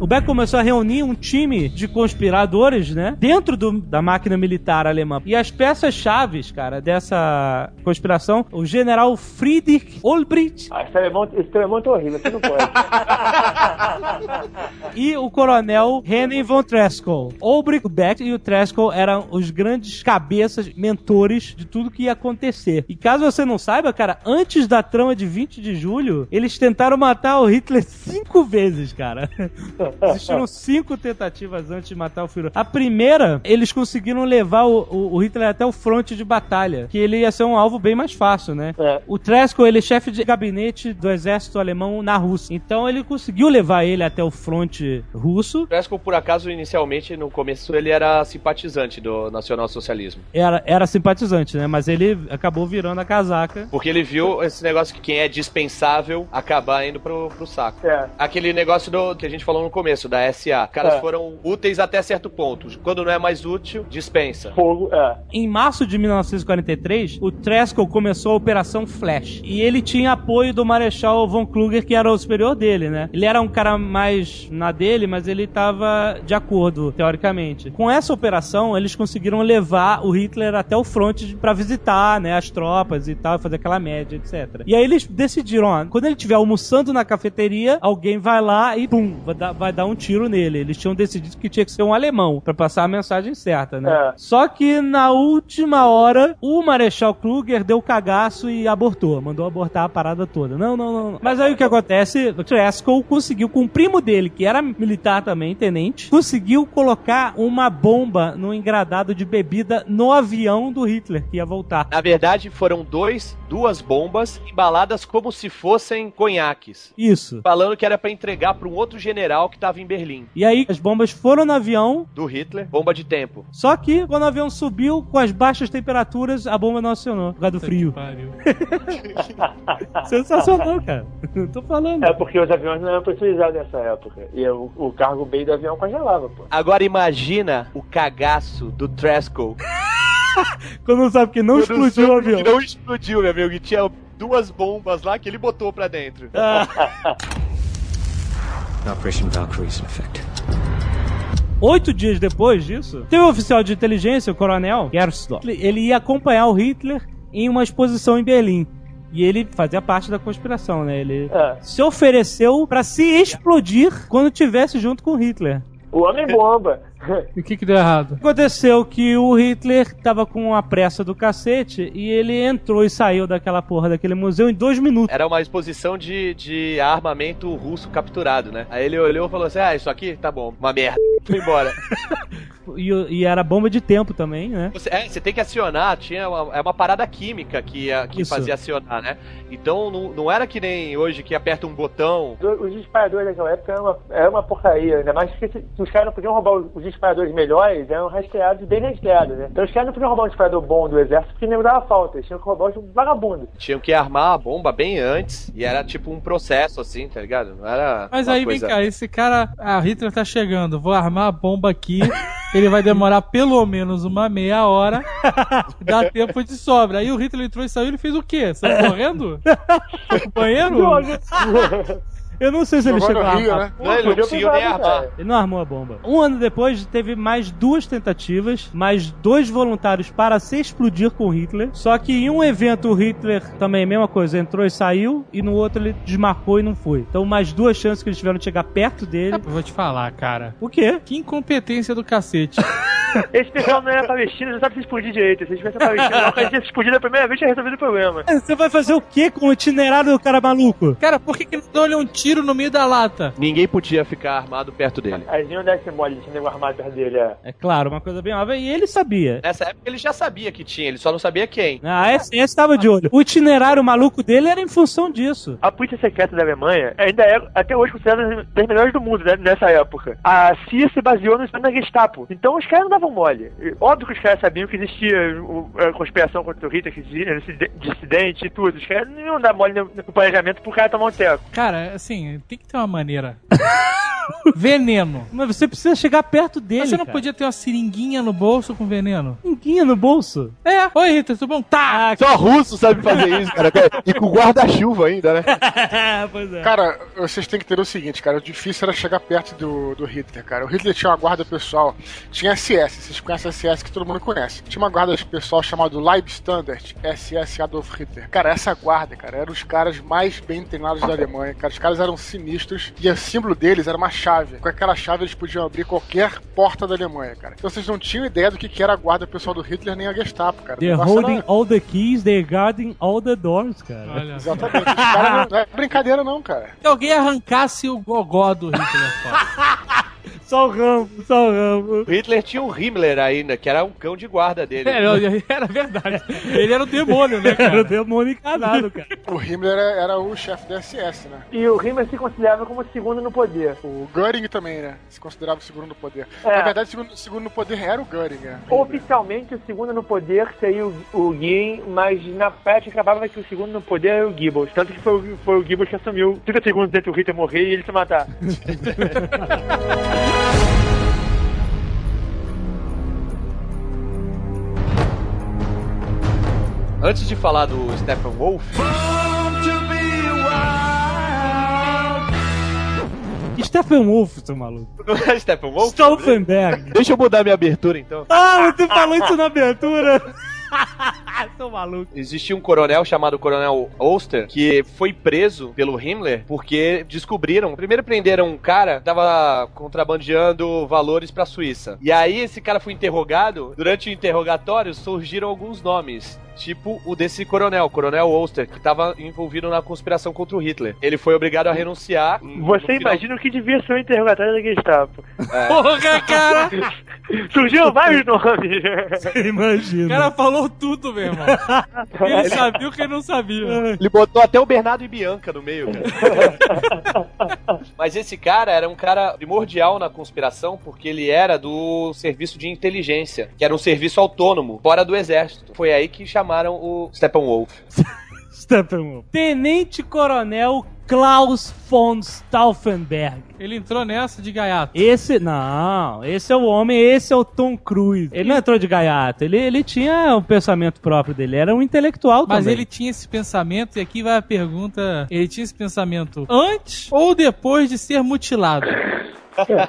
O Beck começou a reunir um time de conspiradores, né? Dentro do- da máquina militar alemã. E as peças-chaves, cara, dessa conspiração, o general Friedrich Olbricht Ah, esse alemão, esse alemão é horrível, você não pode. e o coronel Henning von Treschow. Olbricht, o Beck e o Treschow eram os grandes cabeças, mentores de tudo que ia acontecer. E caso você não saiba, cara, antes da trama de 20 de julho, eles tentaram matar o Hitler cinco vezes, cara. Existiram cinco tentativas antes de matar o Führer. A primeira, eles conseguiram levar o, o- o Hitler até o fronte de batalha, que ele ia ser um alvo bem mais fácil, né? É. O Tresco, ele é chefe de gabinete do exército alemão na Rússia. Então ele conseguiu levar ele até o fronte russo. Prescott, por acaso, inicialmente, no começo, ele era simpatizante do nacionalsocialismo. Era, era simpatizante, né? Mas ele acabou virando a casaca. Porque ele viu esse negócio que quem é dispensável acabar indo pro, pro saco. É. Aquele negócio do, que a gente falou no começo, da SA. Caras É. foram úteis até certo ponto. Quando não é mais útil, dispensa. Fogo, é. Em março de 1943, o Tresco começou a Operação Flash. E ele tinha apoio do Marechal von Kluger, que era o superior dele, né? Ele era um cara mais na dele, mas ele tava de acordo, teoricamente. Com essa operação, eles conseguiram levar o Hitler até o fronte pra visitar, né, as tropas e tal, fazer aquela média, etc. E aí eles decidiram, ó, quando ele estiver almoçando na cafeteria, alguém vai lá e pum, vai vai dar um tiro nele. Eles tinham decidido que tinha que ser um alemão pra passar a mensagem certa, né? É. Só que na última hora, o Marechal Kruger deu cagaço e abortou. Mandou abortar a parada toda. Não, não, não. Mas aí o que acontece? O Tresco conseguiu, com o primo dele, que era militar também, tenente, conseguiu colocar uma bomba no engradado de bebida no avião do Hitler, que ia voltar. Na verdade, foram dois, duas bombas embaladas como se fossem conhaques. Isso. Falando que era pra entregar pra um outro general que tava em Berlim. E aí as bombas foram no avião, Do Hitler, bomba de tempo. só que quando o avião subiu com as baixas temperaturas, a bomba não acionou, por causa do frio. Pariu. Sensacional, cara. Tô falando. É porque os aviões não eram pressurizados nessa época. E o, o cargo bem do avião congelava, pô. Agora imagina o cagaço do Tresco. Quando não sabe que não explodiu o avião. Que não explodiu, meu amigo. E tinha duas bombas lá que ele botou pra dentro. Operation Valkyrie is in effect. Oito dias depois disso, teve um oficial de inteligência, o coronel Gersdorf. Ele- ia acompanhar o Hitler em uma exposição em Berlim. E ele fazia parte da conspiração, né? Ele É. se ofereceu pra se explodir quando tivesse junto com Hitler. O homem bomba. E o que que deu errado? Aconteceu que o Hitler tava com a pressa do cacete e ele entrou e saiu daquela porra daquele museu em dois minutos. Era uma exposição de, de armamento russo capturado, né? Aí ele olhou e falou assim: Ah, isso aqui tá bom, uma merda. Foi embora. E, e era bomba de tempo também, né? Você, é, você tem que acionar, tinha uma, é uma parada química que, que Isso. fazia acionar, né? Então não, não era que nem hoje que aperta um botão. Os disparadores daquela época eram uma, era uma porcaria, ainda mais que se- os caras não podiam roubar os, disparadores melhores, eram rastreados, bem rastreados, né? Então os caras não podiam roubar um disparador bom do exército porque nem dava falta, eles tinham que roubar os vagabundos. Tinham que armar a bomba bem antes. E era tipo um processo assim, tá ligado? Não era. Mas aí coisa... vem cá, esse cara, o Hitler tá chegando, vou armar a bomba aqui, ele vai demorar pelo menos uma meia hora, dá tempo de sobra. Aí o Hitler entrou e saiu, ele fez o quê? Saiu correndo? Foi pro banheiro? Eu não sei se ele chegou a armar. né? Não, ele não conseguiu nem armar. Ele não armou a bomba. Um ano depois, teve mais duas tentativas, mais dois voluntários para se explodir com Hitler. Só que em um evento o Hitler também, a mesma coisa, entrou e saiu, e no outro ele desmarcou e não foi. Então, mais duas chances que eles tiveram de chegar perto dele. Eu vou te falar, cara. O quê? Que incompetência do cacete. Esse pessoal não é palestino, não sabe se explodir direito. Se eles tivessem palestino, não, se tivesse explodido a primeira vez, tinha resolvido o problema. Você vai fazer o quê com o itinerário do cara maluco? Cara, por que, que não deu-lhe um tiro no meio da lata? Ninguém podia ficar armado perto dele. Aí não deve ser mole, tinha nego armado perto dele, é. É claro, uma coisa bem óbvia. E ele sabia. Nessa época ele já sabia que tinha, ele só não sabia quem. A SS estava de olho. O itinerário maluco dele era em função disso. A polícia secreta da Alemanha ainda é, até hoje, considerada das melhores do mundo, né, nessa época. A CIA se baseou no na Gestapo. Então os caras não davam mole. E, Óbvio que os caras sabiam que existia o- a conspiração contra o Hitler, que existia dissid- dissidente e tudo. Os caras não iam dar mole no, no planejamento pro cara tomar um teco. Cara, assim, tem que ter uma maneira. veneno. Mas você precisa chegar perto dele. Mas você não cara. podia ter uma seringuinha no bolso com veneno? No bolso. É. Oi, Hitler, tudo bom? Tá! Só russo sabe fazer isso, cara. E com guarda-chuva ainda, né? pois é. Cara, vocês têm que entender o seguinte, cara. O difícil era chegar perto do, do Hitler, cara. O Hitler tinha uma guarda pessoal. Tinha SS, vocês conhecem SS que todo mundo conhece. Tinha uma guarda pessoal chamada Leibstandard, SS Adolf Hitler. Cara, essa guarda, cara, eram os caras mais bem treinados da Alemanha. Cara, os caras eram sinistros. E o símbolo deles era uma chave. Com aquela chave eles podiam abrir qualquer porta da Alemanha, cara. Então vocês não tinham ideia do que, que era a guarda pessoal do Hitler nem a Gestapo, cara. They're holding era- all the keys, they're guarding all the doors, cara. Olha. Exatamente. Os caras não, não é brincadeira, não, cara. Se alguém arrancasse o gogó do Hitler fora. Só o Rambo, só o Rambo. O Hitler tinha um Himmler ainda, que era um cão de guarda dele. Era, era verdade. Ele era o demônio, né, Era o cara? demônio encanado, cara. O Himmler era, era o chefe da SS, né? E o Himmler se considerava como segundo no poder. O Göring também, né? Se considerava o segundo no poder. É. Na verdade, o segundo, segundo no poder era o Göring, né? Oficialmente, o segundo no poder seria o, o Guin, mas na prática acabava que o segundo no poder era o Goebbels. Tanto que foi, o- foi o Goebbels que assumiu 30 segundos entre o Hitler morrer e ele se matar. Antes de falar do Stephen Wolf, Stephen Wolf, seu maluco. não é Stephen Wolf? Stauffenberg. Deixa eu mudar minha abertura então. Ah, você falou isso na abertura. seu maluco. Existia um coronel chamado Coronel Oster que foi preso pelo Himmler porque descobriram. Primeiro prenderam um cara que tava contrabandeando valores pra Suíça. E aí esse cara foi interrogado. Durante o interrogatório surgiram alguns nomes. Tipo o desse coronel, Coronel Oster, que tava envolvido na conspiração contra o Hitler. Ele foi obrigado a renunciar. Você imagina o que devia ser o interrogatório da Gestapo. Porra, cara! Surgiram vários nomes. Você imagina. O cara falou tudo, meu irmão. Ele sabia o que ele não sabia. Ele botou até o Bernardo e Bianca no meio, cara. Mas esse cara era um cara primordial na conspiração porque ele era do serviço de inteligência, que era um serviço autônomo, fora do exército. Foi aí que chamaram o Steppenwolf. Steppenwolf. Tenente Coronel Klaus von Stauffenberg. Ele entrou nessa de gaiato. Esse, não, esse é o homem, esse é o Tom Cruise. Ele não entrou de gaiato, ele, ele tinha um pensamento próprio dele, era um intelectual Mas também. ele tinha esse pensamento, e aqui vai a pergunta: ele tinha esse pensamento antes ou depois de ser mutilado?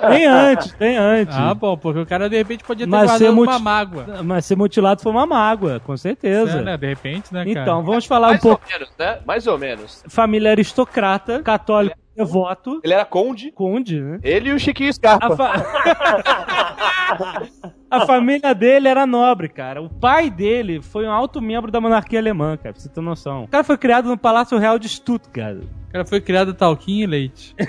Tem antes, tem antes. Ah, bom, porque o cara de repente podia ter Mas guardado muti- uma mágoa. Mas ser mutilado foi uma mágoa, com certeza. É, né? De repente, né, cara? Então, vamos falar um Mais pouco. ou menos, né? Mais ou menos. Família aristocrata, católico, devoto, Ele era conde, conde, né? ele e o Chiquinho A, Scarpa. fa- A família dele era nobre, cara. O pai dele foi um alto membro da monarquia alemã, cara, pra você ter noção. O cara foi criado no Palácio Real de Stuttgart. O cara foi criado talquinho e leite.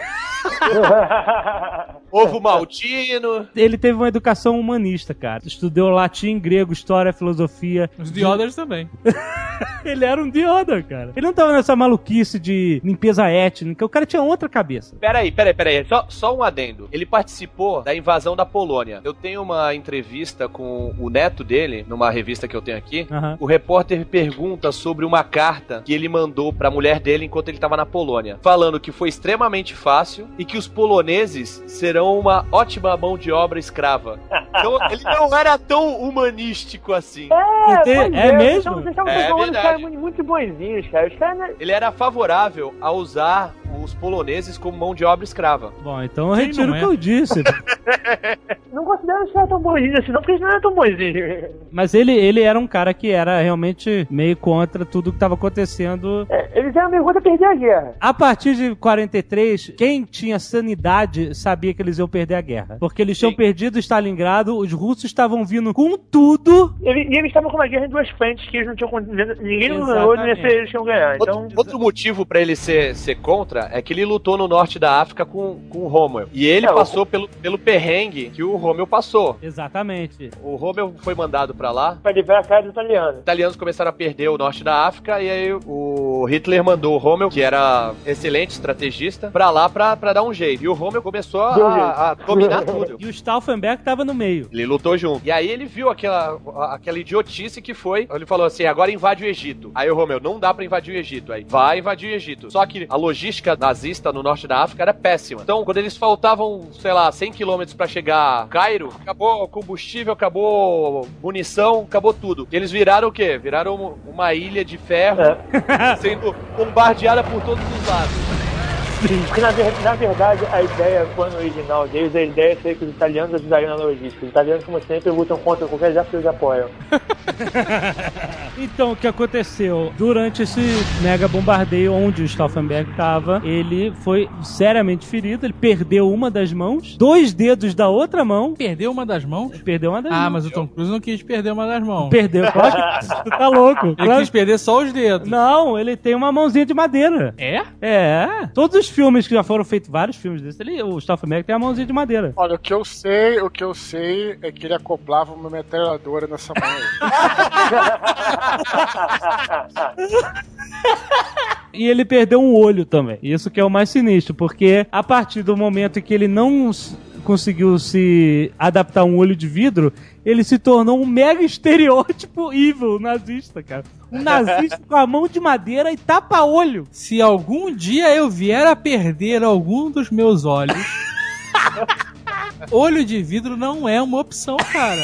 Ovo maltino. Ele teve uma educação humanista, cara. Estudou latim, grego, história, filosofia. Os Others também. Ele era um Dioda, cara. Ele não tava nessa maluquice de limpeza étnica. O cara tinha outra cabeça. Peraí, peraí, peraí. Só, só um adendo. Ele participou da invasão da Polônia. Eu tenho uma entrevista com o neto dele, numa revista que eu tenho aqui. Aham. O repórter pergunta sobre uma carta que ele mandou pra mulher dele enquanto ele tava na Polônia, falando que foi extremamente fácil e que os poloneses serão uma ótima mão de obra escrava. Então ele não era tão humanístico assim. É, pois é mesmo? Então, vocês estavam É falando os verdade. caras muito, bonzinhos, cara. Os caras... não- Ele era favorável a usar os poloneses como mão de obra escrava. Bom, então eu retiro não o é? que eu disse. Não considero os caras tão bonzinhos assim, não, porque eles não eram tão bonzinhos. Mas ele, ele era um cara que era realmente meio contra tudo que estava acontecendo. É, eles eram meio contra perder a guerra. A partir de 43, quem tinha sanidade sabia que eles iam perder a guerra. Porque eles tinham Sim. perdido Stalingrado, os russos estavam vindo com tudo. E, e eles estavam com uma guerra em duas frentes que eles não tinham. Ninguém ganhou, nem eles tinham ganhar. Então. Outro, outro motivo pra ele ser, ser contra é que ele lutou no norte da África com, com o Rommel. E ele É, o- passou pelo, pelo perrengue que o Rommel passou. Exatamente. O Rommel foi mandado pra lá. Pra livrar a cara do italiano. Os italianos começaram a perder o norte da África e aí o Hitler mandou o Rommel, que era excelente estrategista, pra lá pra, pra dar um jeito. E o Rommel começou a, a dominar tudo. E o Stauffenberg estava no meio. Ele lutou junto. E aí ele viu aquela, aquela idiotice que foi. Ele falou assim: agora invade o Egito. Aí o Romeu, não dá pra invadir o Egito. Aí vai invadir o Egito. Só que a logística nazista no norte da África era péssima. Então, quando eles faltavam, sei lá, 100 quilômetros pra chegar a Cairo, acabou combustível, acabou munição, acabou tudo. Eles viraram o quê? Viraram uma- uma ilha de ferro É. sendo bombardeada por todos os lados. Porque na, na verdade a ideia, quando original deles, a ideia seria que os italianos ajudariam na logística. Os italianos, como sempre, lutam contra qualquer exército que eles apoiam. Então, o que aconteceu? Durante esse mega bombardeio onde o Stauffenberg estava, ele foi seriamente ferido, ele perdeu uma das mãos, dois dedos da outra mão, Perdeu uma das mãos? perdeu uma das Ah, mãos. mas o Tom Cruise não quis perder uma das mãos. Perdeu, claro que tu tá louco. Ele Claro- quis perder só os dedos. Não, ele tem uma mãozinha de madeira. É? É, todos os filmes que já foram feitos, vários filmes desses, ele, o Stauffenberg tem a mãozinha de madeira. Olha, o que eu sei, o que eu sei é que ele acoplava uma metralhadora nessa mão. E ele perdeu um olho também. Isso que é o mais sinistro, porque a partir do momento em que ele não conseguiu se adaptar a um olho de vidro, ele se tornou um mega estereótipo evil nazista, cara. Um nazista com a mão de madeira e tapa-olho. Se algum dia eu vier a perder algum dos meus olhos, olho de vidro não é uma opção, cara.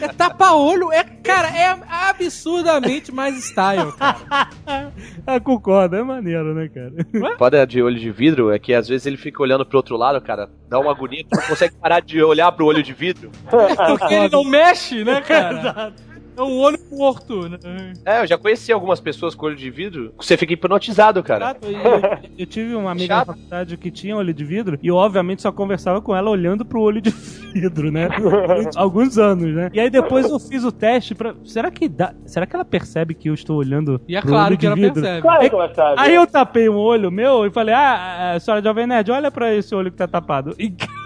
É tapa-olho, é, cara, é absurdamente mais style, cara. Ah, concordo, é maneiro, né, cara? Foda de olho de vidro é que às vezes ele fica olhando pro outro lado, cara, dá uma agonia, tu não consegue parar de olhar pro olho de vidro. Porque ele não mexe, né, cara? É um olho morto, né? É, eu já conheci algumas pessoas com olho de vidro, você fica hipnotizado, cara. Exato, e Eu, eu tive uma amiga na Chato. faculdade que tinha olho de vidro e eu, obviamente, só conversava com ela olhando pro olho de vidro, né? Alguns anos, né? E aí depois eu fiz o teste pra. Será que dá. Será que ela percebe que eu estou olhando E é pro claro olho que ela vidro? percebe. Claro que ela sabe. Aí eu tapei um olho meu e falei, ah, a senhora Jovem Nerd, olha pra esse olho que tá tapado. E-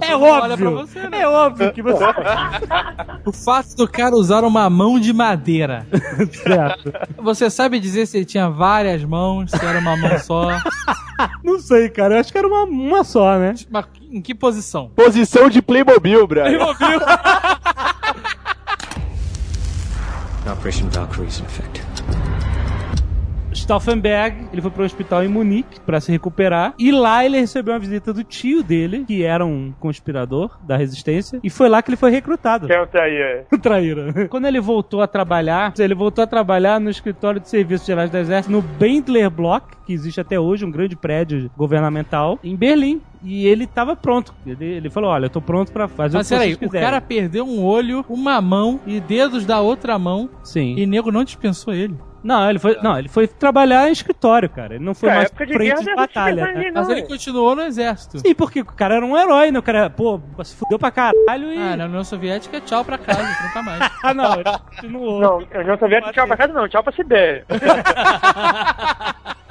É óbvio, você, né? é óbvio que você... O fato do cara usar uma mão de madeira. certo. Você sabe dizer se ele tinha várias mãos, se era uma mão só? Não sei, cara, eu acho que era uma, uma só, né? Mas em que posição? Posição de Playmobil, Brian. Operation Valkyrie is in effect. Stauffenberg, ele foi para um hospital em Munique para se recuperar e lá ele recebeu uma visita do tio dele, que era um conspirador da resistência, e foi lá que ele foi recrutado. Quem tá aí? Traíra. Quando ele voltou a trabalhar, ele voltou a trabalhar no escritório de serviços gerais do exército no Bendler Block, que existe até hoje, um grande prédio governamental em Berlim. E ele tava pronto. Ele, ele falou: Olha, eu tô pronto pra fazer Mas o que peraí, vocês o cara perdeu um olho, uma mão e dedos da outra mão Sim. e nego não dispensou ele. Não, ele foi, não, ele foi trabalhar em escritório, cara. Ele não foi É, mais época de frente guerra de batalha. né? Mas ele continuou no exército. Sim, porque o cara era um herói, né? O cara, pô, se fudeu pra caralho e. Ah, na União Soviética, tchau pra casa, nunca mais. Ah, não, ele continuou. Não, eu não sabia que tchau pra casa não, tchau pra Sibéria.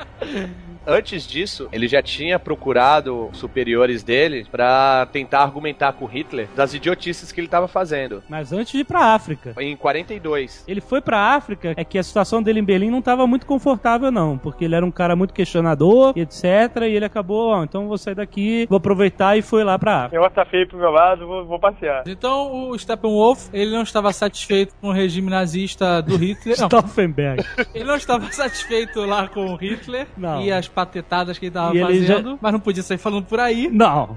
Antes disso, ele já tinha procurado superiores dele pra tentar argumentar com Hitler das idiotices que ele tava fazendo. Mas antes de ir pra África. Em 42. Ele foi pra África, é que a situação dele em Berlim não tava muito confortável, não. Porque ele era um cara muito questionador, e etc. E ele acabou, ó, então vou sair daqui, vou aproveitar e foi lá pra África. Eu tá feio pro meu lado, vou, vou passear. Então o Steppenwolf, ele não estava satisfeito com o regime nazista do Hitler. Stauffenberg. ele não estava satisfeito lá com o Hitler Não. e as patetadas que ele tava E ele já- fazendo, mas não podia sair falando por aí. Não.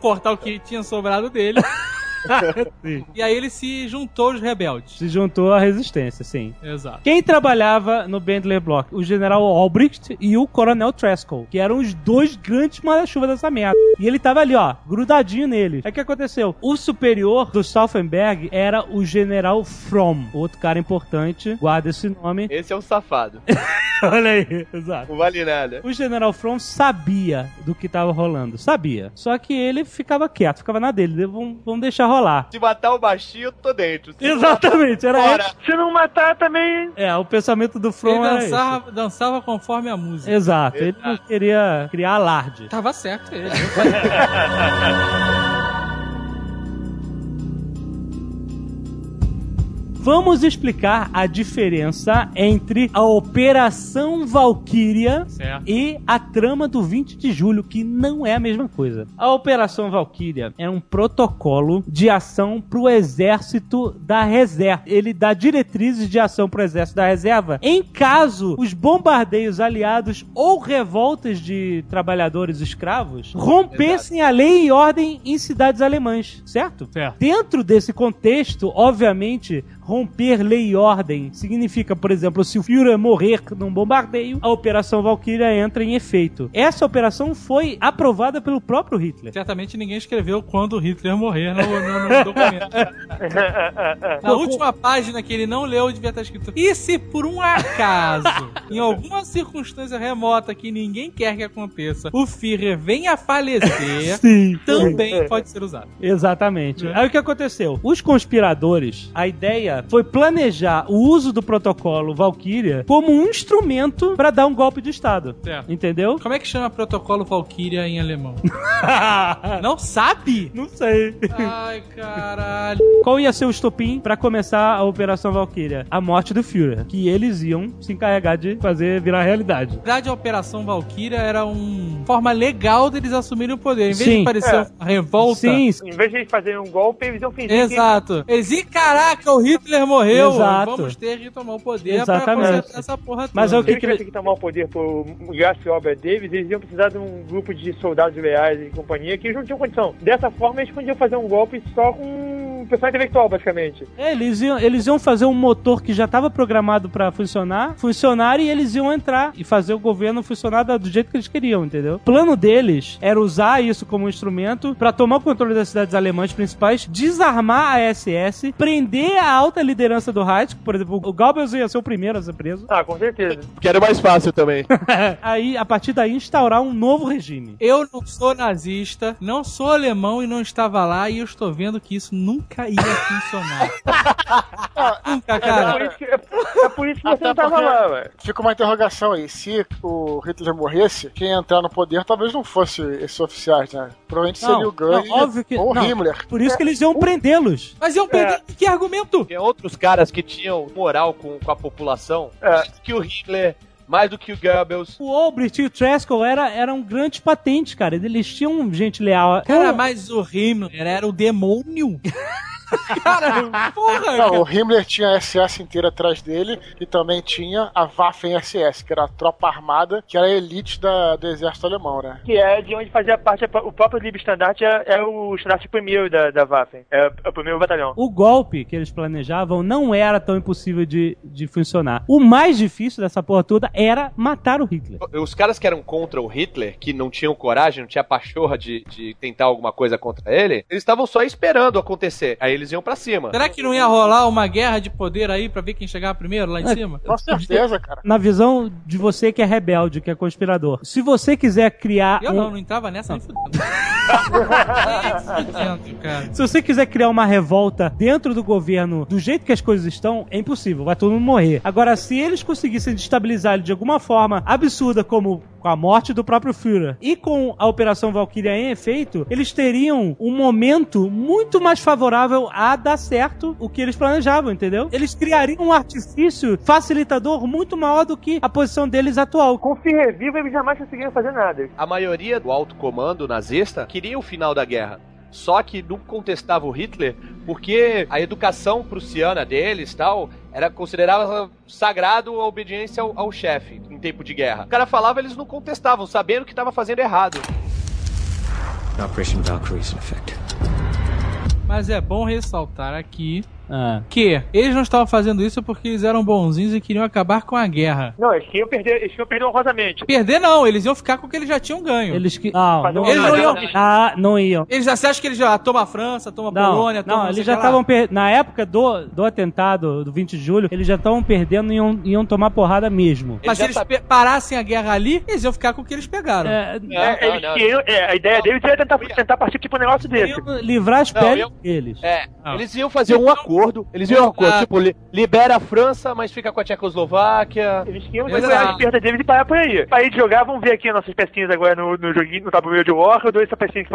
Cortar o que tinha sobrado dele. E aí ele se juntou aos rebeldes. Se juntou à resistência, sim. Exato. Quem trabalhava no Bendler Block? O general Albrecht e o coronel Trescol, que eram os dois grandes manda-chuva dessa merda. E ele tava ali, ó, grudadinho neles. Aí o que aconteceu? O superior do Stauffenberg era o general Fromm, outro cara importante, guarda esse nome. Esse é um safado. Olha aí, exato. Não vale nada. O general Fromm sabia do que tava rolando, sabia. Só que ele ficava quieto, ficava na dele. Vamos, vamos deixar rolar. Se matar o baixinho, eu tô dentro. Se Exatamente, era Bora. esse. se não matar também. É, o pensamento do Ele era esse. dançava, dançava conforme a música. Exato, ele não queria criar alarde. Tava certo ele. Vamos explicar a diferença entre a Operação Valkyria Certo. e a trama do 20 de julho, que não é a mesma coisa. A Operação Valkyria é um protocolo de ação para o exército da reserva. Ele dá diretrizes de ação para o exército da reserva em caso os bombardeios aliados ou revoltas de trabalhadores escravos rompessem a lei e ordem em cidades alemãs, certo? Certo. Dentro desse contexto, obviamente, romper lei e ordem significa, por exemplo, se o Führer morrer num bombardeio, a Operação Valkyria entra em efeito. Essa operação foi aprovada pelo próprio Hitler. Certamente ninguém escreveu quando Hitler morrer no, no- no documento. Na última página que ele não leu, devia estar escrito: E se por um acaso, em alguma circunstância remota que ninguém quer que aconteça, o Führer venha a falecer, Sim. também pode ser usado. Exatamente. É. Aí o que aconteceu? Os conspiradores, a ideia foi planejar o uso do protocolo Valkyria como um instrumento pra dar um golpe de Estado. Certo. Entendeu? Como é que chama protocolo Valkyria em alemão? Não sabe? Não sei. Ai, caralho. Qual ia ser o estopim pra começar a Operação Valkyria? A morte do Führer, que eles iam se encarregar de fazer virar realidade. Na verdade, a Operação Valkyria era uma forma legal deles assumirem o poder. Em vez Sim. de parecer É. uma revolta. Sim, Em vez de eles fazerem um golpe, eles iam fingir que... Exato. Eles iam, caraca, o Hitler morreu. Exato. Vamos ter que tomar o poder Exatamente. pra consertar essa porra toda. Mas é o Se eles que tivessem que tomar o poder por graça e obra deles, eles iam precisar de um grupo de soldados leais e companhia que eles não tinham condição. Dessa forma, eles podiam fazer um golpe só com pessoal intelectual, basicamente. É, eles iam, eles iam fazer um motor que já estava programado pra funcionar, funcionar e eles iam entrar e fazer o governo funcionar do jeito que eles queriam, entendeu? O plano deles era usar isso como instrumento pra tomar o controle das cidades alemãs principais, desarmar a SS, prender a alta liderança do Reich, por exemplo, o Goebbels ia ser o primeiro a ser preso. Ah, com certeza. Porque era mais fácil também. Aí, a partir daí, instaurar um novo regime. Eu não sou nazista, não sou alemão e não estava lá e eu estou vendo que isso nunca ia funcionar. nunca, É por cara. isso que, é por isso que você não tava porque- lá, ué. Fica uma interrogação aí. Se o Hitler morresse, quem ia entrar no poder talvez não fosse esses oficiais, né? Provavelmente Não, seria o não, óbvio que- ou o não. Himmler. Por isso que eles iam prendê-los. Mas iam perder que argumento? Tinha outros caras que tinham moral com, com a população É. que o Hitler, mais do que o Goebbels. O Albrecht e o Treskel era, eram grandes patentes, cara. Eles tinham gente leal. Cara, mas o Himmler era o demônio. cara, porra, Não, cara. o Himmler tinha a SS inteira atrás dele e também tinha a Waffen-SS, que era a tropa armada, que era a elite da- do exército alemão, né? Que é de onde fazia parte, o próprio Liebstandarte é, é o estandarte primeiro da, da Waffen. É, é o primeiro batalhão. O golpe que eles planejavam não era tão impossível de, de funcionar. O mais difícil dessa porra toda era matar o Hitler. Os caras que eram contra o Hitler, que não tinham coragem, não tinha pachorra de, de tentar alguma coisa contra ele, eles estavam só esperando acontecer. Aí eles iam pra cima. Será que não ia rolar uma guerra de poder aí pra ver quem chegava primeiro lá em cima? Com certeza, cara. Na visão de você que é rebelde, que é conspirador. Se você quiser criar. Eu um- não, não entrava nessa nem fudendo. Nem fudendo, cara. Se você quiser criar uma revolta dentro do governo do jeito que as coisas estão, é impossível, vai todo mundo morrer. Agora, se eles conseguissem destabilizar ele de alguma forma absurda, como com a morte do próprio Führer e com a Operação Valkyria em efeito, eles teriam um momento muito mais favorável a dar certo o que eles planejavam, entendeu? Eles criariam um artifício facilitador muito maior do que a posição deles atual. Com o Führer vivo, eles jamais conseguiram fazer nada. A maioria do alto comando nazista queria o final da guerra. Só que não contestava o Hitler porque a educação prussiana deles tal era considerava sagrado a obediência ao, ao chefe em tempo de guerra. O cara falava, eles não contestavam, sabendo que estava fazendo errado. Operation Valkyrie in effect. Mas é bom ressaltar aqui Ah. que eles não estavam fazendo isso porque eles eram bonzinhos e queriam acabar com a guerra. Não, eles queriam perder, eles queriam perder honrosamente. Perder não, eles iam ficar com o que eles já tinham ganho. Eles que. Não, não, Eles não iam- Ah, não iam. Eles já você acha que eles já tomam a França, tomam a Não, Polônia, tomam não, eles já estavam per... na época do, do atentado do 20 de julho, eles já estavam perdendo e iam, iam tomar porrada mesmo. Mas se Eles pe- parassem a guerra ali, eles iam ficar com o que eles pegaram. É, Não, É, não, eles não. queriam, é, a ideia deles era tentar, tentar partir tipo um negócio desse. iam livrar as Não, peles deles. É, Não. eles iam fazer um acordo. Eles iam um acordo, Ah. tipo, li- libera a França, mas fica com a Tchecoslováquia. Eles queriam Exato. segurar as perdas deles e parar por aí. Aí de jogar, vamos ver aqui as nossas pecinhas agora no, no joguinho, no tabuleiro de War, eu dou essa pecinha que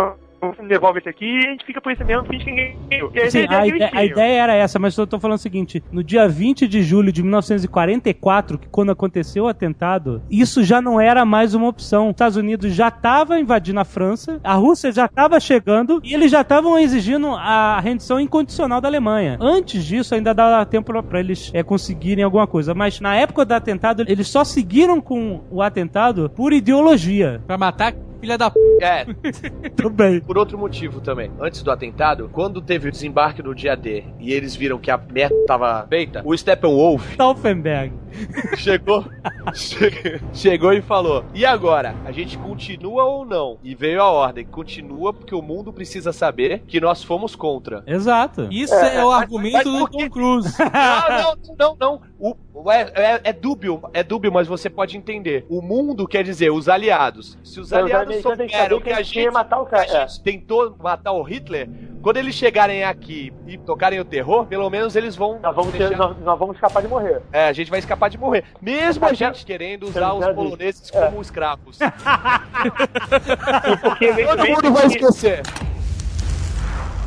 devolve esse aqui e a gente fica por isso mesmo, finge que ninguém ganhou. E aí, Sim, a ideia a, ide- ideia era essa, mas eu tô falando o seguinte: no dia 20 de julho de 1944, que quando aconteceu o atentado, isso já não era mais uma opção. Os Estados Unidos já estava invadindo a França, a Rússia já estava chegando e eles já estavam exigindo a rendição incondicional da Alemanha. Antes disso, ainda dava tempo para eles é, conseguirem alguma coisa, mas na época do atentado, eles só seguiram com o atentado por ideologia. Pra matar Filha da p. É, Também. por outro motivo também. Antes do atentado, quando teve o desembarque no dia D e eles viram que a merda tava feita, o Steppenwolf Stauffenberg. chegou, che- chegou e falou: E agora? A gente continua ou não? E veio a ordem: continua porque o mundo precisa saber que nós fomos contra. Exato. Isso é, o argumento mas do por quê? Tom Cruise. Ah, não, não, não. O, é, é, é dúbio, é dúbio, mas você pode entender. O mundo quer dizer os aliados. Se É, os aliados que souberam que a gente, matar o cara, a gente tentou matar o Hitler, quando eles chegarem aqui e tocarem o terror, pelo menos eles vão. Nós vamos, ter, deixar- nós, nós vamos escapar de morrer. É, a gente vai escapar de morrer. Mesmo a já- gente querendo usar os poloneses É. como escravos. Porque vem, Todo vem- mundo vai esquecer.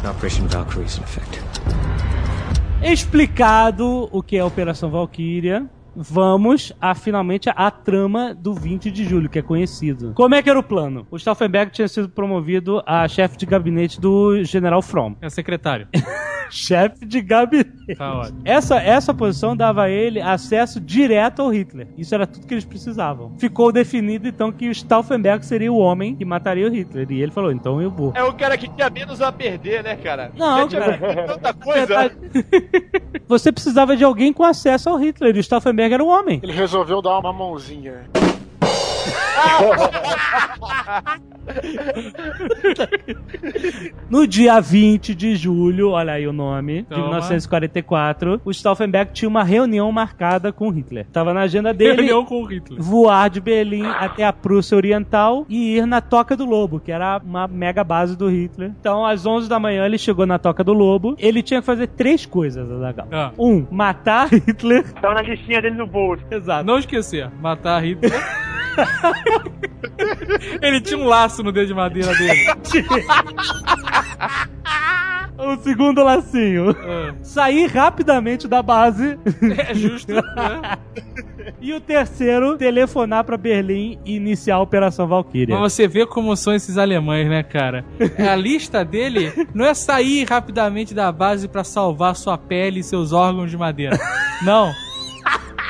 Operation Valkyrie is in effect. Explicado o que é a Operação Valkyria, vamos a finalmente a trama do 20 de julho, que é conhecido. Como é que era o plano? O Stauffenberg tinha sido promovido a chefe de gabinete do General Fromm. É secretário. chefe de gabinete. Tá ótimo. Essa, essa posição dava a ele acesso direto ao Hitler. Isso era tudo que eles precisavam. Ficou definido então que o Stauffenberg seria o homem que mataria o Hitler. E ele falou: então eu vou. É o cara que tinha menos a perder, né, cara? Não, Já tinha cara. tanta coisa. Você precisava de alguém com acesso ao Hitler. E o Stauffenberg era o homem. Ele resolveu dar uma mãozinha. No dia 20 de julho, olha aí o nome, de Toma. 1944, o Stauffenberg tinha uma reunião marcada com Hitler. Tava na agenda dele Reunião com o Hitler. voar de Berlim até a Prússia Oriental e ir na Toca do Lobo, que era uma mega base do Hitler. Então, às 11 da manhã, ele chegou na Toca do Lobo. Ele tinha que fazer três coisas, Azaghal. Ah. Um, matar Hitler. Tava na listinha dele no bolso. Exato. Não esquecer, matar Hitler. Ele tinha um laço no dedo de madeira dele. O segundo lacinho. Ah, Sair rapidamente da base. É justo. né? E o terceiro, telefonar pra Berlim e iniciar a Operação Valkyria. Mas você vê como são esses alemães, né, cara? A lista dele não é sair rapidamente da base pra salvar sua pele e seus órgãos de madeira. Não.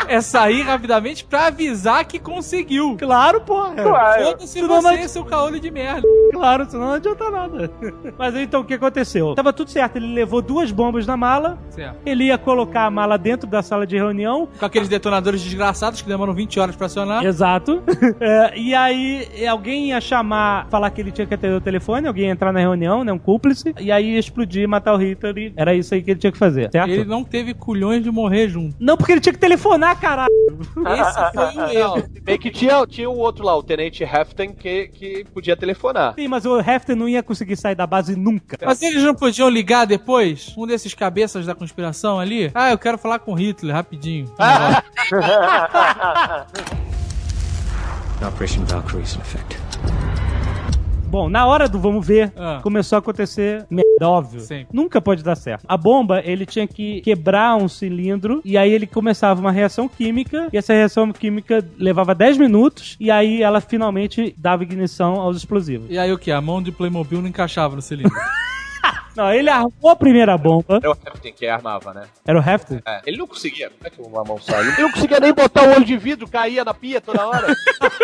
É sair rapidamente pra avisar que conseguiu. Claro, porra. Claro. Foda-se você não- e seu caolho de merda. Claro, senão não adianta nada. Mas então o que aconteceu? Tava tudo certo, ele levou duas bombas na mala, Certo. ele ia colocar a mala dentro da sala de reunião. Com aqueles detonadores desgraçados que demoram 20 horas pra acionar. Exato. É, e aí alguém ia chamar, falar que ele tinha que atender o telefone, alguém ia entrar na reunião, né? Um cúmplice, e aí ia explodir, matar o Hitler. E era isso aí que ele tinha que fazer, certo? Ele não teve culhões de morrer junto. Não, porque ele tinha que telefonar, caralho. Esse foi o erro. Bem que tinha, tinha o outro lá, o Tenente Heften, que, que podia telefonar. Sim, mas o Hefter não ia conseguir sair da base nunca. Mas eles não podiam ligar depois? Um desses cabeças da conspiração ali? Ah, eu quero falar com Hitler, rapidinho. Operation Valkyrie is in effect. Bom, na hora do vamos ver, Ah. começou a acontecer merda, óbvio. Nunca pode dar certo. A bomba, ele tinha que quebrar um cilindro e aí ele começava uma reação química e essa reação química levava 10 minutos e aí ela finalmente dava ignição aos explosivos. E aí o que? A mão de Playmobil não encaixava no cilindro. Não, ele armou a primeira bomba. Era o Heften que armava, né? Era o Hefter? É, ele não conseguia. Como é que uma mão sai? Ele não conseguia nem botar o olho de vidro, caía na pia toda hora.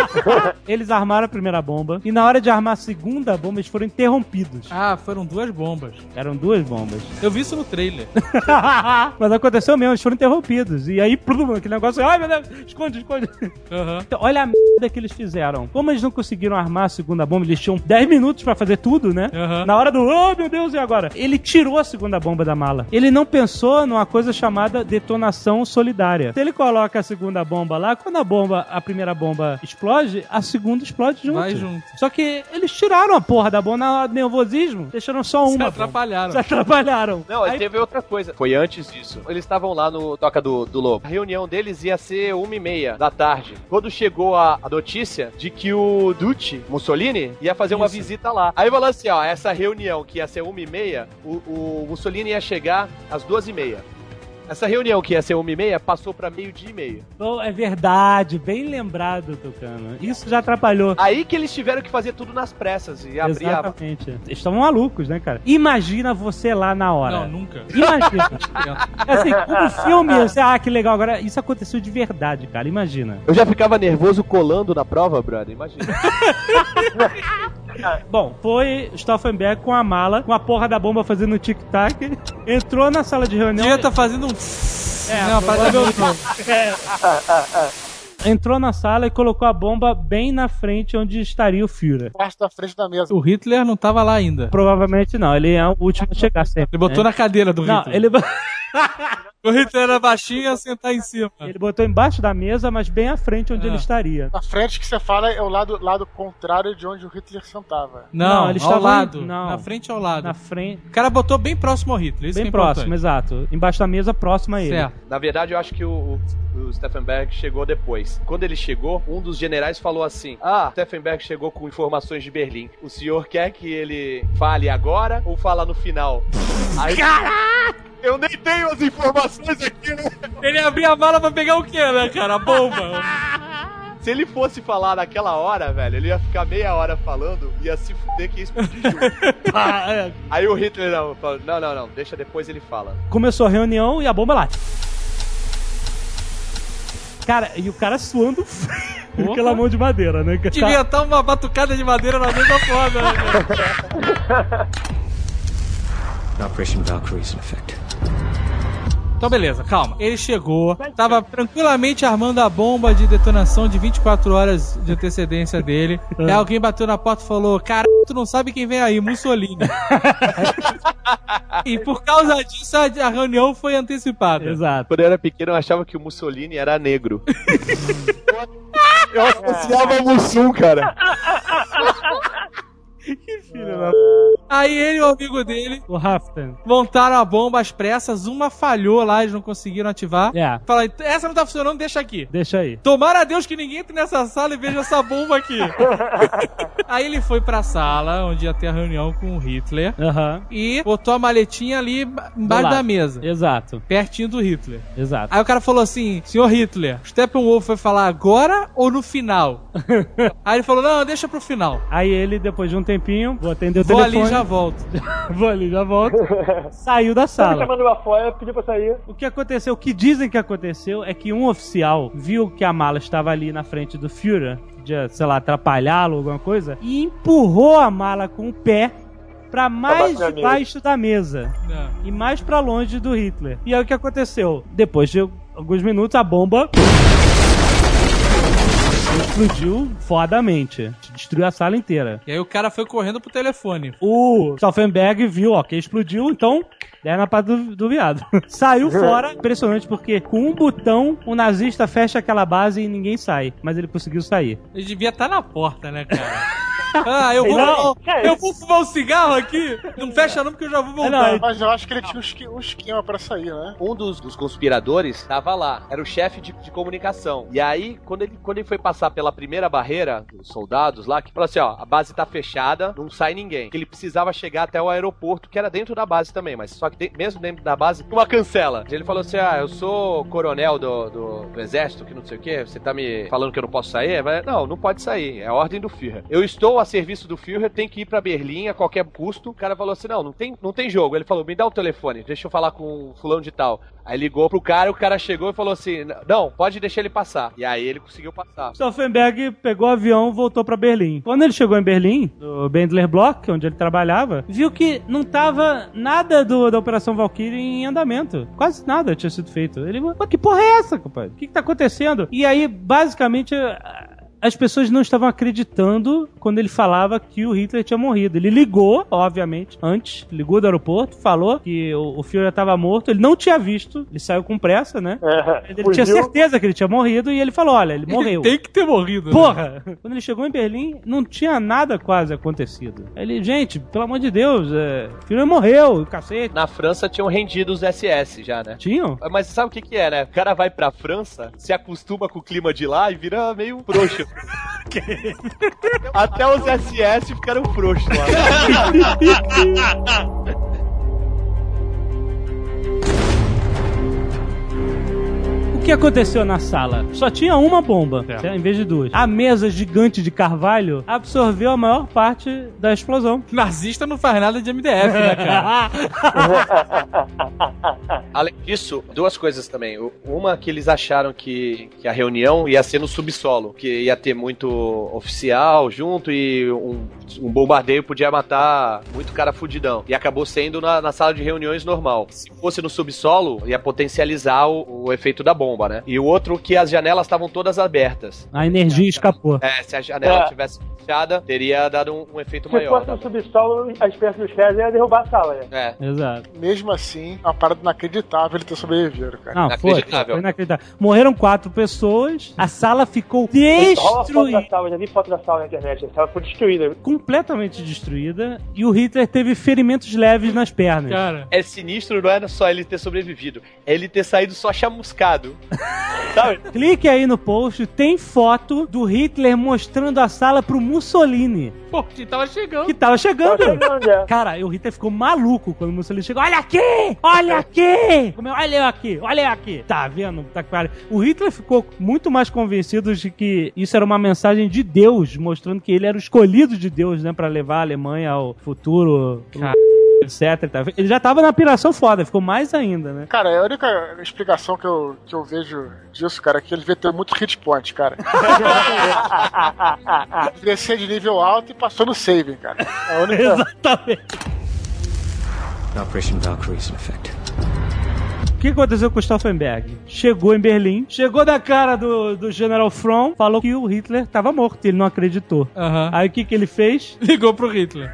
Eles armaram a primeira bomba e na hora de armar a segunda bomba eles foram interrompidos. ah, foram duas bombas. Eram duas bombas. Eu vi isso no trailer. Mas aconteceu mesmo, eles foram interrompidos. E aí, plum, aquele negócio, ai meu Deus, esconde, esconde. Aham. Então, olha a merda que eles fizeram. Como eles não conseguiram armar a segunda bomba, eles tinham 10 minutos pra fazer tudo, né? Aham. Na hora do, oh meu Deus, e agora? Ele tirou a segunda bomba da mala. Ele não pensou numa coisa chamada detonação solidária. Se ele coloca a segunda bomba lá, quando a bomba, a primeira bomba explode, a segunda explode junto. Vai junto. Só que eles tiraram a porra da bomba na nervosismo, deixaram só Se uma. bomba. atrapalharam. Se atrapalharam. Não, Aí- teve outra coisa. Foi antes disso. Eles estavam lá no Toca do, do Lobo. A reunião deles ia ser uma e meia da tarde. Quando chegou a, a notícia de que o Ducci, Mussolini, ia fazer uma Isso. visita lá. Aí falou assim, ó, essa reunião que ia ser uma e meia, o, o Mussolini ia chegar às duas e meia. Essa reunião que ia ser uma e meia passou pra meio-dia e meia. Bom, é verdade, bem lembrado, Tucano. Isso já atrapalhou. Aí que eles tiveram que fazer tudo nas pressas e abrir a. Exatamente. Eles estavam malucos, né, cara? Imagina você lá na hora. Não, nunca. Imagina. assim, como filme, você, ah, que legal. Agora, isso aconteceu de verdade, cara. Imagina. Eu já ficava nervoso colando na prova, brother. Imagina. Bom, foi Stauffenberg com a mala, com a porra da bomba fazendo tic-tac, entrou na sala de reunião. Devia estar fazendo um. É, Não, meu nome. Entrou na sala e colocou a bomba bem na frente onde estaria o Führer. Parte da frente da mesa. O Hitler não tava lá ainda. Provavelmente não, ele é o último a chegar sempre. Ele botou né? na cadeira do Não, Hitler. ele, O Hitler era baixinho e ia sentar em cima. ele botou embaixo da mesa, mas bem à frente onde Ah. ele estaria. Na frente que você fala é o lado, lado contrário de onde o Hitler sentava. Não, Não, ele eles ao lado. não. Na frente ao lado. Na frente, O cara botou bem próximo ao Hitler. Isso bem é próximo, exato. Embaixo da mesa, próximo a ele. Certo. Na verdade, eu acho que o, o, o Steffenberg chegou depois. Quando ele chegou, um dos generais falou assim: Ah, Steffenberg chegou com informações de Berlim. O senhor quer que ele fale agora ou fala no final? Aí, Caraca! Eu nem tenho as informações aqui, né? Ele abriu a mala pra pegar o quê, né, cara? A bomba. Se ele fosse falar naquela hora, velho, ele ia ficar meia hora falando, ia se fuder que ia explodir junto. Ah, é. Aí o Hitler não, falou, não, não, não, deixa depois ele fala. Começou a reunião e a bomba lá. Cara, e o cara suando com aquela mão de madeira, né? cara? Devia estar uma batucada de madeira na mesa foda, né, cara? Operation Valkyrie is in effect. Então, beleza, calma. Ele chegou, tava tranquilamente armando a bomba de detonação de 24 horas de antecedência dele. Aí alguém bateu na porta e falou: Cara, tu não sabe quem vem aí, Mussolini. e por causa disso, a a reunião foi antecipada. Exato. Quando eu era pequeno, eu achava que o Mussolini era negro. eu associava Mussum, cara. Filho da... Aí ele e o amigo dele O Raftan. montaram a bomba às pressas, uma falhou lá, eles não conseguiram ativar. É, Fala, essa não tá funcionando, deixa aqui. deixa aí. Tomara a Deus que ninguém entre nessa sala e veja essa bomba aqui. Aí ele foi pra sala onde ia ter a reunião com o Hitler Aham. e botou a maletinha ali embaixo da mesa, Exato, pertinho do Hitler. exato. Aí o cara falou assim: Senhor Hitler, Steppenwolf vai falar agora ou no final? Aí ele falou: Não, deixa pro final. Aí ele, depois de um tempinho, vou atender o telefone. Já volto. Vou ali, já volto. Saiu da Tá me sala. chamando lá fora, pediu pra sair. O que aconteceu, o que dizem que aconteceu é que um oficial viu que a mala estava ali na frente do Führer, podia, sei lá, atrapalhá-lo, alguma coisa, e empurrou a mala com o pé pra mais baixo da debaixo da mesa Não. e mais pra longe do Hitler. E aí o que aconteceu? Depois de alguns minutos, a bomba explodiu fodamente. Destruiu a sala inteira. E aí o cara foi correndo pro telefone. O Stauffenberg viu, ó, que explodiu, então é na parte do, do viado. Saiu fora, impressionante, porque com um botão o nazista fecha aquela base e ninguém sai. Mas ele conseguiu sair. Ele devia estar na porta, né, cara? Ah, eu vou, Não, fumar, eu vou fumar um cigarro aqui? Não fecha não, porque eu já vou voltar. não, Mas eu acho que ele tinha um um esquema pra sair, né? Um dos, dos conspiradores tava lá, era o chefe de, de comunicação. E aí, quando ele, quando ele foi passar pela primeira barreira, os soldados lá, que falou assim: ó, a base tá fechada, não sai ninguém. Que ele precisava chegar até o aeroporto, que era dentro da base também, mas só que de- mesmo dentro da base, uma cancela. Ele falou assim: ah, eu sou coronel do, do, do exército, que não sei o que, você tá me falando que eu não posso sair? Falou, Não, não pode sair, é a ordem do Führer. Eu estou a serviço do Führer, tem que ir pra Berlim a qualquer custo. O cara falou assim: não, não tem, não tem jogo. Ele falou: me dá o telefone, deixa eu falar com o fulano de tal. Aí ligou pro cara, o cara chegou e falou assim: não, pode deixar ele passar. E aí ele conseguiu passar. Stauffenberg pegou o avião e voltou pra Berlim. Quando ele chegou em Berlim, no Bendler Block, onde ele trabalhava, viu que não tava nada do- da Operação Valkyrie em andamento. Quase nada tinha sido feito. Ele, mas que porra é essa, compadre? O que, que tá acontecendo? E aí, basicamente. As pessoas não estavam acreditando quando ele falava que o Hitler tinha morrido. Ele ligou, obviamente, antes, ligou do aeroporto, falou que o, o Führer estava morto. Ele não tinha visto, ele saiu com pressa, né? É, Ele tinha certeza que ele tinha morrido e ele falou: Olha, ele morreu. Tem que ter morrido. né? Porra! Quando ele chegou em Berlim, não tinha nada quase acontecido. Aí Ele, gente, pelo amor de Deus, é, o filho morreu, cacete. Na França tinham rendido os SS já, né? Tinham? Mas sabe o que que é, né? O cara vai pra França, se acostuma com o clima de lá e vira meio frouxo. Até os SS ficaram frouxos lá. que aconteceu na sala? Só tinha uma bomba, em vez de duas. A mesa gigante de carvalho absorveu a maior parte da explosão. Nazista não faz nada de MDF, né, cara? Além disso, duas coisas também. Uma que eles acharam que, que a reunião ia ser no subsolo, que ia ter muito oficial junto e um, um bombardeio podia matar muito cara fudidão. E acabou sendo na, na sala de reuniões normal. Se fosse no subsolo, ia potencializar o, o efeito da bomba, né? E o outro que as janelas estavam todas abertas. A energia escapou. É, se a janela É. tivesse fechada, teria dado um, um efeito Se maior. fosse no né? subsolo, a experiência dos caras ia derrubar a sala, né? É. Exato. Mesmo assim, é uma parada inacreditável ele ter sobrevivido, cara. Não, foi, Inacreditável. foi inacreditável. Morreram quatro pessoas, a sala ficou Rola foto da destruída, sala, já vi foto da sala na internet. A sala foi destruída. Completamente destruída, e o Hitler teve ferimentos leves nas pernas. Cara. É sinistro, não era só ele ter sobrevivido, é ele ter saído só chamuscado. Sabe? Clique aí no post, tem foto do Hitler mostrando a sala pro Mussolini, Pô, que tava chegando. que tava chegando. Tava chegando, é. Cara, o Hitler ficou maluco quando o Mussolini chegou. Olha aqui! Olha aqui! Como é? Olha eu aqui! Olha eu aqui! Tá vendo? Tá claro. O Hitler ficou muito mais convencido de que isso era uma mensagem de Deus, mostrando que ele era o escolhido de Deus, né? Pra levar a Alemanha ao futuro, etc. tal. Ele já tava na piração foda, ficou mais ainda, né? Cara, a única explicação que eu, que eu vejo disso, cara, é que ele devia ter muito hit point, cara. Descer de nível alto e passou no saving, cara. É a única... Exatamente. Operation Valkyrie is in effect. O que aconteceu com o Stauffenberg? Chegou em Berlim, chegou da cara do, do General Fromm, falou que o Hitler tava morto, ele não acreditou. Aham. Aí o que, que ele fez? Ligou pro Hitler.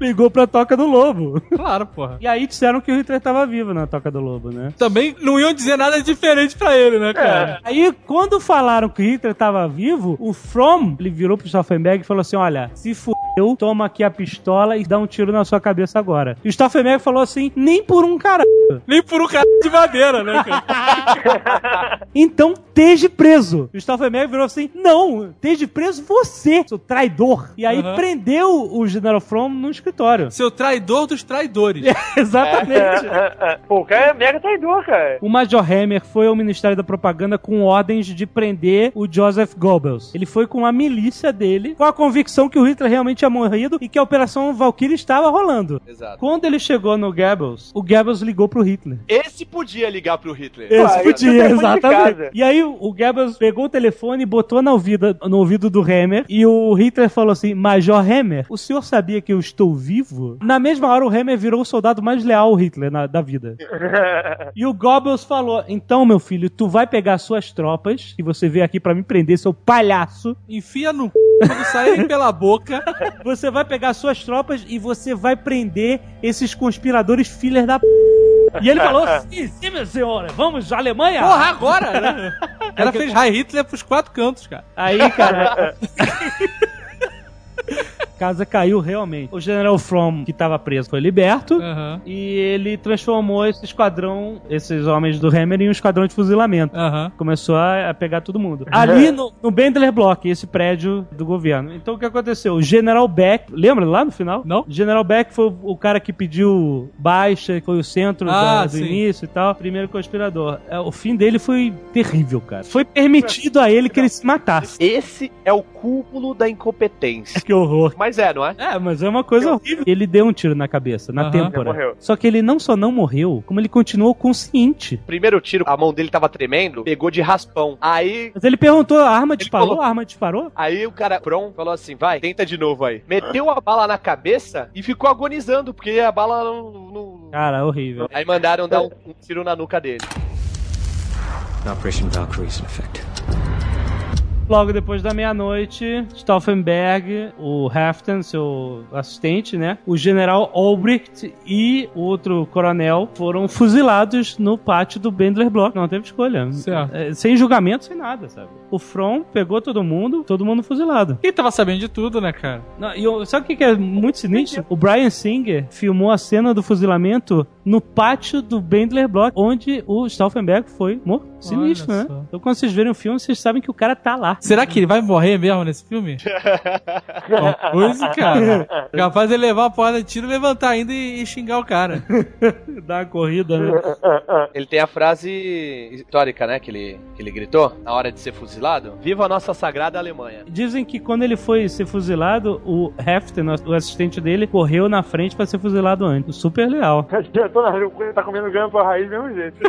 Ligou pra Toca do Lobo. Claro, porra. E aí disseram que o Hitler tava vivo na Toca do Lobo, né? Também não iam dizer nada diferente pra ele, né, cara? Aí, quando falaram que o Hitler tava vivo, o Fromm, ele virou pro Stauffenberg e falou assim, olha, se fudeu, toma aqui a pistola e dá um tiro na sua cabeça agora. E o Stauffenberg falou assim, nem por um cara. Nem por um cara de madeira, né, cara? Então, esteja preso. E o Stauffenberg virou assim, não, esteja preso você, seu traidor. E aí Uhum. prendeu o General Fromm no escritório. Seu traidor dos traidores. Exatamente. Pô, o cara é mega traidor, cara. O Major Hammer foi ao Ministério da Propaganda com ordens de prender o Joseph Goebbels. Ele foi com a milícia dele, com a convicção que o Hitler realmente tinha morrido e que a Operação Valkyrie estava rolando. Exato. Quando ele chegou no Goebbels, o Goebbels ligou pro Hitler. Esse podia ligar pro Hitler. Esse Ah, podia, exatamente. E aí o Goebbels pegou o telefone e botou no ouvido, no ouvido do Hammer e o Hitler falou assim, Major Hammer, o senhor sabia que eu estou vivo? Na mesma hora o Hammer virou o soldado mais leal ao Hitler na- da vida. E o Goebbels falou: Então, meu filho, tu vai pegar suas tropas, que você veio aqui pra me prender, seu palhaço. Enfia no c... quando saírem pela boca. Você vai pegar suas tropas e você vai prender esses conspiradores filhas da p. E ele falou: Sim, sim, meu senhor, vamos, Alemanha? Porra, agora, né? Ela fez High Hitler pros quatro cantos, cara. Aí, cara. Casa caiu realmente. O General Fromm, que tava preso, foi liberto. Aham. E ele transformou esse esquadrão, esses homens do Hammer, em um esquadrão de fuzilamento. Aham. Começou a, a pegar todo mundo. Ali no, no Bendler Block, esse prédio do governo. Então o que aconteceu? O General Beck, lembra lá no final? Não. O General Beck foi o, cara que pediu baixa, foi o centro Ah, da- do sim. início e tal. Primeiro conspirador. É, o fim dele foi terrível, cara. Foi permitido a ele que ele se matasse. Esse é o cúmulo da incompetência. Que horror. Mas é, não é? É, mas é uma coisa horrível. Ele deu um tiro na cabeça, na Aham. têmpora. Morreu. Só que ele não só não morreu, como ele continuou consciente. Primeiro tiro, a mão dele tava tremendo, pegou de raspão. Aí Mas ele perguntou: a arma disparou? falou- A arma disparou? Aí o cara, Pron, falou assim: vai, tenta de novo aí. Meteu a bala na cabeça e ficou agonizando, porque a bala não. não- Cara, horrível. Aí mandaram dar um, um tiro na nuca dele. Operation Valkyrie is in effect. Logo depois da meia-noite, Stauffenberg, o Haften, seu assistente, né? O general Albrecht e o outro coronel foram fuzilados no pátio do Bendler Block. Não teve escolha. É, sem julgamento, sem nada, sabe? O From pegou todo mundo, todo mundo fuzilado. Quem tava sabendo de tudo, né, cara? Não, e o- sabe o que que é muito sinistro? O Brian Singer filmou a cena do fuzilamento no pátio do Bendler Block, onde o Stauffenberg foi morto. Sinistro, Olha né? só. Então quando vocês verem o filme, vocês sabem que o cara tá lá. Será que ele vai morrer mesmo nesse filme? Coisa, cara. Capaz de levar a porra de tiro, levantar ainda e, e xingar o cara. Dá uma corrida, né? Ele tem a frase histórica, né? Que ele, que ele gritou na hora de ser fuzilado: Viva a nossa sagrada Alemanha. Dizem que quando ele foi ser fuzilado, o Hefter, o assistente dele, correu na frente pra ser fuzilado antes. Super leal. Na rua, tá comendo grama pra raiz do mesmo jeito.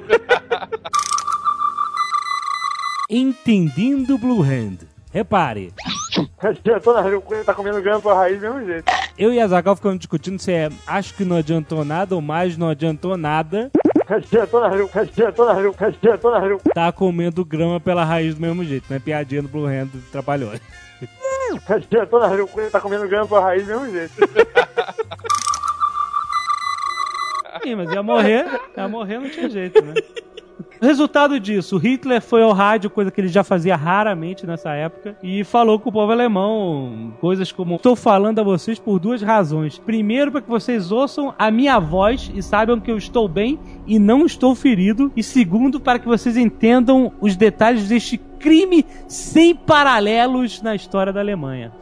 Entendendo Blue Hand. Repare, na rua, tá comendo grama pra raiz do mesmo jeito. eu e a Zagal ficamos discutindo se é acho que não adiantou nada ou mais não adiantou nada. Tá comendo grama pela raiz do mesmo jeito, né? Piadinha do Blue Hand rua, tá comendo grama pra raiz do mesmo jeito. Mas ia morrer, ia morrer não tinha jeito, né? Resultado disso, Hitler foi ao rádio, coisa que ele já fazia raramente nessa época, e falou com o povo alemão coisas como: Estou falando a vocês por duas razões. Primeiro, para que vocês ouçam a minha voz e saibam que eu estou bem e não estou ferido. E segundo, para que vocês entendam os detalhes deste crime sem paralelos na história da Alemanha.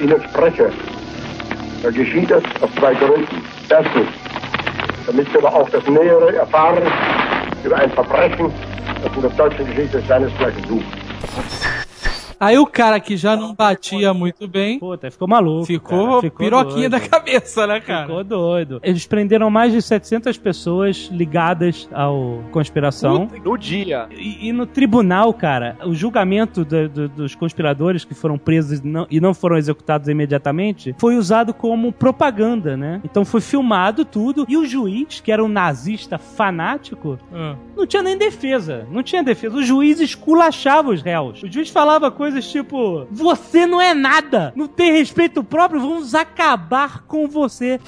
Wenn dann geschieht es aus zwei Gründen. Erstens, damit wir auch das Nähere erfahren über ein Verbrechen, das in der deutschen Geschichte seinesgleichen sucht. Aí o cara que já não batia muito bem, Pô, até ficou maluco. ficou, cara, piroquinha doido. da cabeça, né, cara? Ficou doido. Eles prenderam mais de 700 pessoas ligadas ao conspiração. No dia. E, e no tribunal, cara, o julgamento do- do- dos conspiradores que foram presos e não, e não foram executados imediatamente foi usado como propaganda, né? Então foi filmado tudo e o juiz, que era um nazista fanático, Ah. não tinha nem defesa. Não tinha defesa. O juiz esculachava os réus. O juiz falava coisas tipo: Você não é nada! Não tem respeito próprio, vamos acabar com você.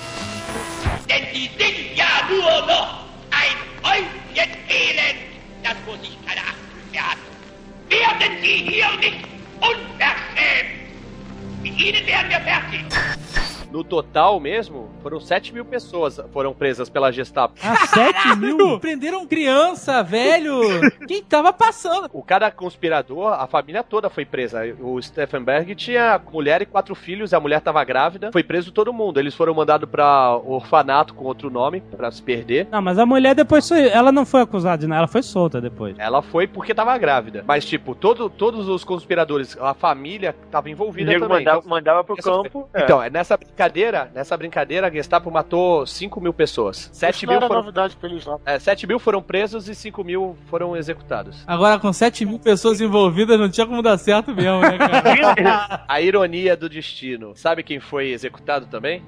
Unverschämt. Mit Ihnen werden wir fertig. No total mesmo, foram 7 mil pessoas foram presas pela Gestapo. Ah, 7 mil? Prenderam criança, velho. Quem tava passando? O cada conspirador, a família toda foi presa. O Steffenberg tinha mulher e quatro filhos, a mulher tava grávida. Foi preso todo mundo. Eles foram mandados pra orfanato com outro nome, pra se perder. Não, mas a mulher depois foi. Ela não foi acusada de nada, ela foi solta depois. Ela foi porque tava grávida. Mas, tipo, todo, todos os conspiradores, a família tava envolvida nego também. mandava, Então, mandava pro essa- campo. é. Então, é nessa brincadeira, nessa brincadeira, a Gestapo matou 5 mil pessoas. 7 Isso não mil, era foram, novidade pra eles lá. é, 7 mil foram presos e 5 mil foram executados. Agora, com 7 mil pessoas envolvidas, não tinha como dar certo mesmo, né, cara? A ironia do destino. Sabe quem foi executado também?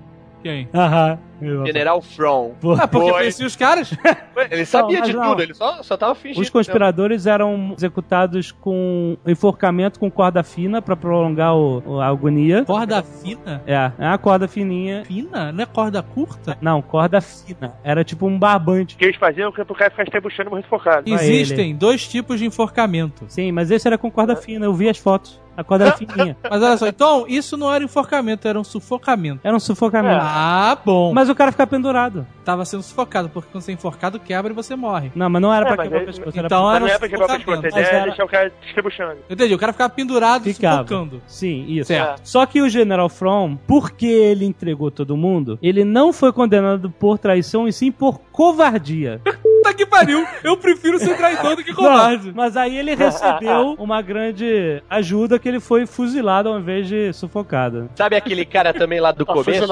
Quem? Aham. General From. Pô. Ah, porque Foi. conhecia os caras? Ele sabia mas de não. tudo, ele só, só tava fingindo. Os conspiradores eram executados com enforcamento com corda fina pra prolongar o, o- a agonia. Corda fina? É, é uma corda fininha. Fina? Não é corda curta? Não, corda fina. Era tipo um barbante. que eles faziam que o cara ficar estrebuchando e sufocado. Vai Existem dois tipos de enforcamento. Sim, mas esse era com corda fina. Eu vi as fotos. A corda era fininha. Mas olha só, então, isso não era enforcamento, era um sufocamento. Era um sufocamento. Ah, bom. Mas o cara ficava pendurado. Tava sendo sufocado, porque quando você é enforcado, quebra e você morre. Não, mas não era É, pra quebrar o é- pescoço. Era então pra... Mas era não um é pra quebrar o pescoço, a ideia é era- deixar o cara estrebuchando. Entendi, o cara ficava pendurado Ficava. sufocando. Sim, isso. Certo. Só que o General From, porque ele entregou todo mundo, ele não foi condenado por traição e sim por covardia. Puta que pariu! Eu prefiro ser traidor do que covarde. Não, mas aí ele recebeu uma grande ajuda que ele foi fuzilado ao invés de sufocado. Sabe aquele cara também lá do Pra começo?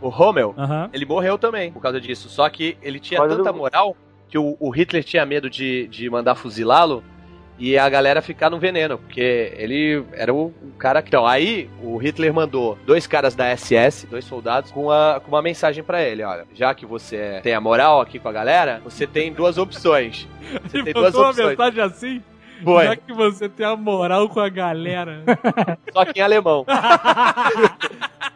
O Rommel? Ele morreu também por causa disso. Só que ele tinha causa tanta do- moral que o, o Hitler tinha medo de, de mandar fuzilá-lo e a galera ficar no veneno, porque ele era o, o cara que. Então, aí o Hitler mandou dois caras da SS, dois soldados, com, a, com uma mensagem pra ele: olha, já que você tem a moral aqui com a galera, você tem duas opções. Você Ele tem duas uma opções. mensagem assim? Foi, Já que você tem a moral com a galera. só que em alemão.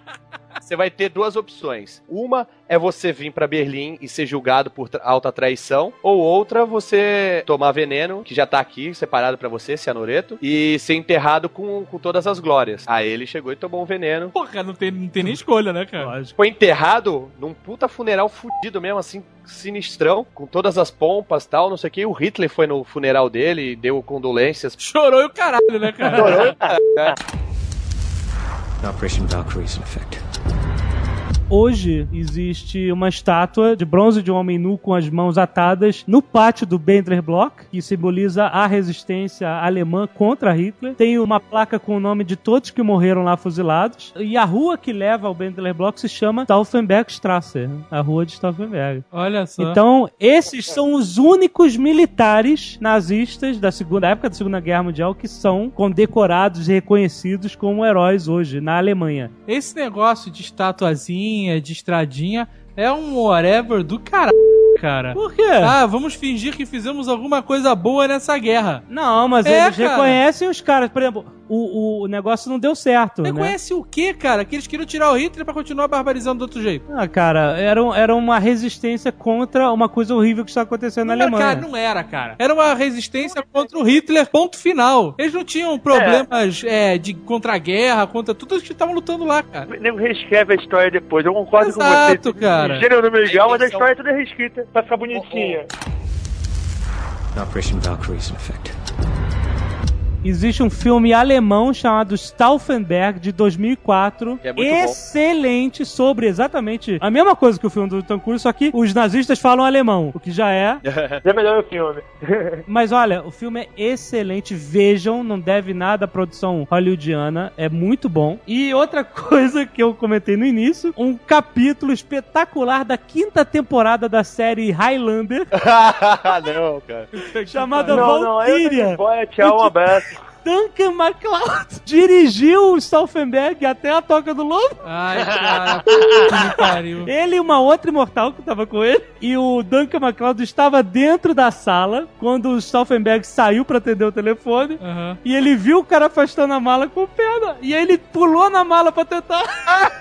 Você vai ter duas opções. Uma é você vir pra Berlim e ser julgado por alta traição, ou outra você tomar veneno, que já tá aqui separado pra você, cianureto, e ser enterrado com, com todas as glórias. Aí ele chegou e tomou um veneno. Porra, não tem, não tem nem escolha, né, cara? Lógico. Foi enterrado num puta funeral fudido mesmo, assim, sinistrão, com todas as pompas e tal, não sei o que. O Hitler foi no funeral dele e deu condolências. Chorou e o caralho, né, cara? Operation Valkyrie is in effect. Hoje existe uma estátua de bronze de um homem nu com as mãos atadas no pátio do Bendler Block, que simboliza a resistência alemã contra Hitler. Tem uma placa com o nome de todos que morreram lá fuzilados. E a rua que leva ao Bendler Block se chama Stauffenbergstrasse, a rua de Stauffenberg. Olha só. Então, esses são os únicos militares nazistas da segunda da época da Segunda Guerra Mundial que são condecorados e reconhecidos como heróis hoje na Alemanha. Esse negócio de estatuazinha, de estradinha, é um whatever do caralho, cara. Por quê? Ah, vamos fingir que fizemos alguma coisa boa nessa guerra. Não, mas É, eles cara. reconhecem os caras. Por exemplo, o, o negócio não deu certo, né? Reconhece o quê, cara? Que eles queriam tirar o Hitler pra continuar barbarizando do outro jeito. Ah, cara, era, era uma resistência contra uma coisa horrível que está acontecendo na Não era, Alemanha. cara, não era, cara. Era uma resistência contra o Hitler, ponto final. Eles não tinham problemas é, de contra a guerra, contra tudo que estavam lutando lá, cara. O nego reescreve a história depois. Eu concordo Exato, com você. cara. Gênero número legal, mas a história é toda reescrita pra ficar bonitinha. Operation Valkyrie is in effect. Existe um filme alemão chamado Stauffenberg de 2004, Que é muito bom. excelente sobre exatamente a mesma coisa que o filme do Tom Cruise, só que os nazistas falam alemão, o que já é. Já melhor o filme. Mas olha, o filme é excelente, vejam, não deve nada à produção hollywoodiana, é muito bom. E outra coisa que eu comentei no início, um capítulo espetacular da quinta temporada da série Highlander, não, cara. chamada não, não, aí eu Valkyria. de boia, tchau, um abraço. Duncan MacLeod dirigiu o Stauffenberg até a Toca do Lobo. Ai, cara, que pariu. Ele e uma outra imortal que tava com ele. E o Duncan MacLeod estava dentro da sala quando o Stauffenberg saiu pra atender o telefone. Aham. E ele viu o cara afastando a mala com o pé. E aí ele pulou na mala pra tentar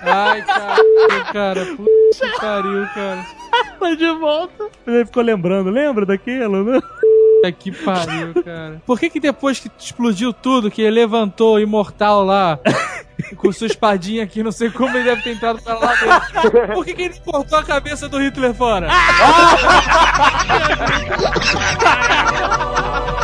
Ai, cara, cara, puta que pariu, cara. sair de volta. Ele ficou lembrando, lembra daquilo, né? Puta que pariu, cara. Por que que depois que explodiu tudo, que ele levantou o imortal lá, com sua espadinha aqui, não sei como ele deve ter entrado pra lá dentro. Por que que ele cortou a cabeça do Hitler fora?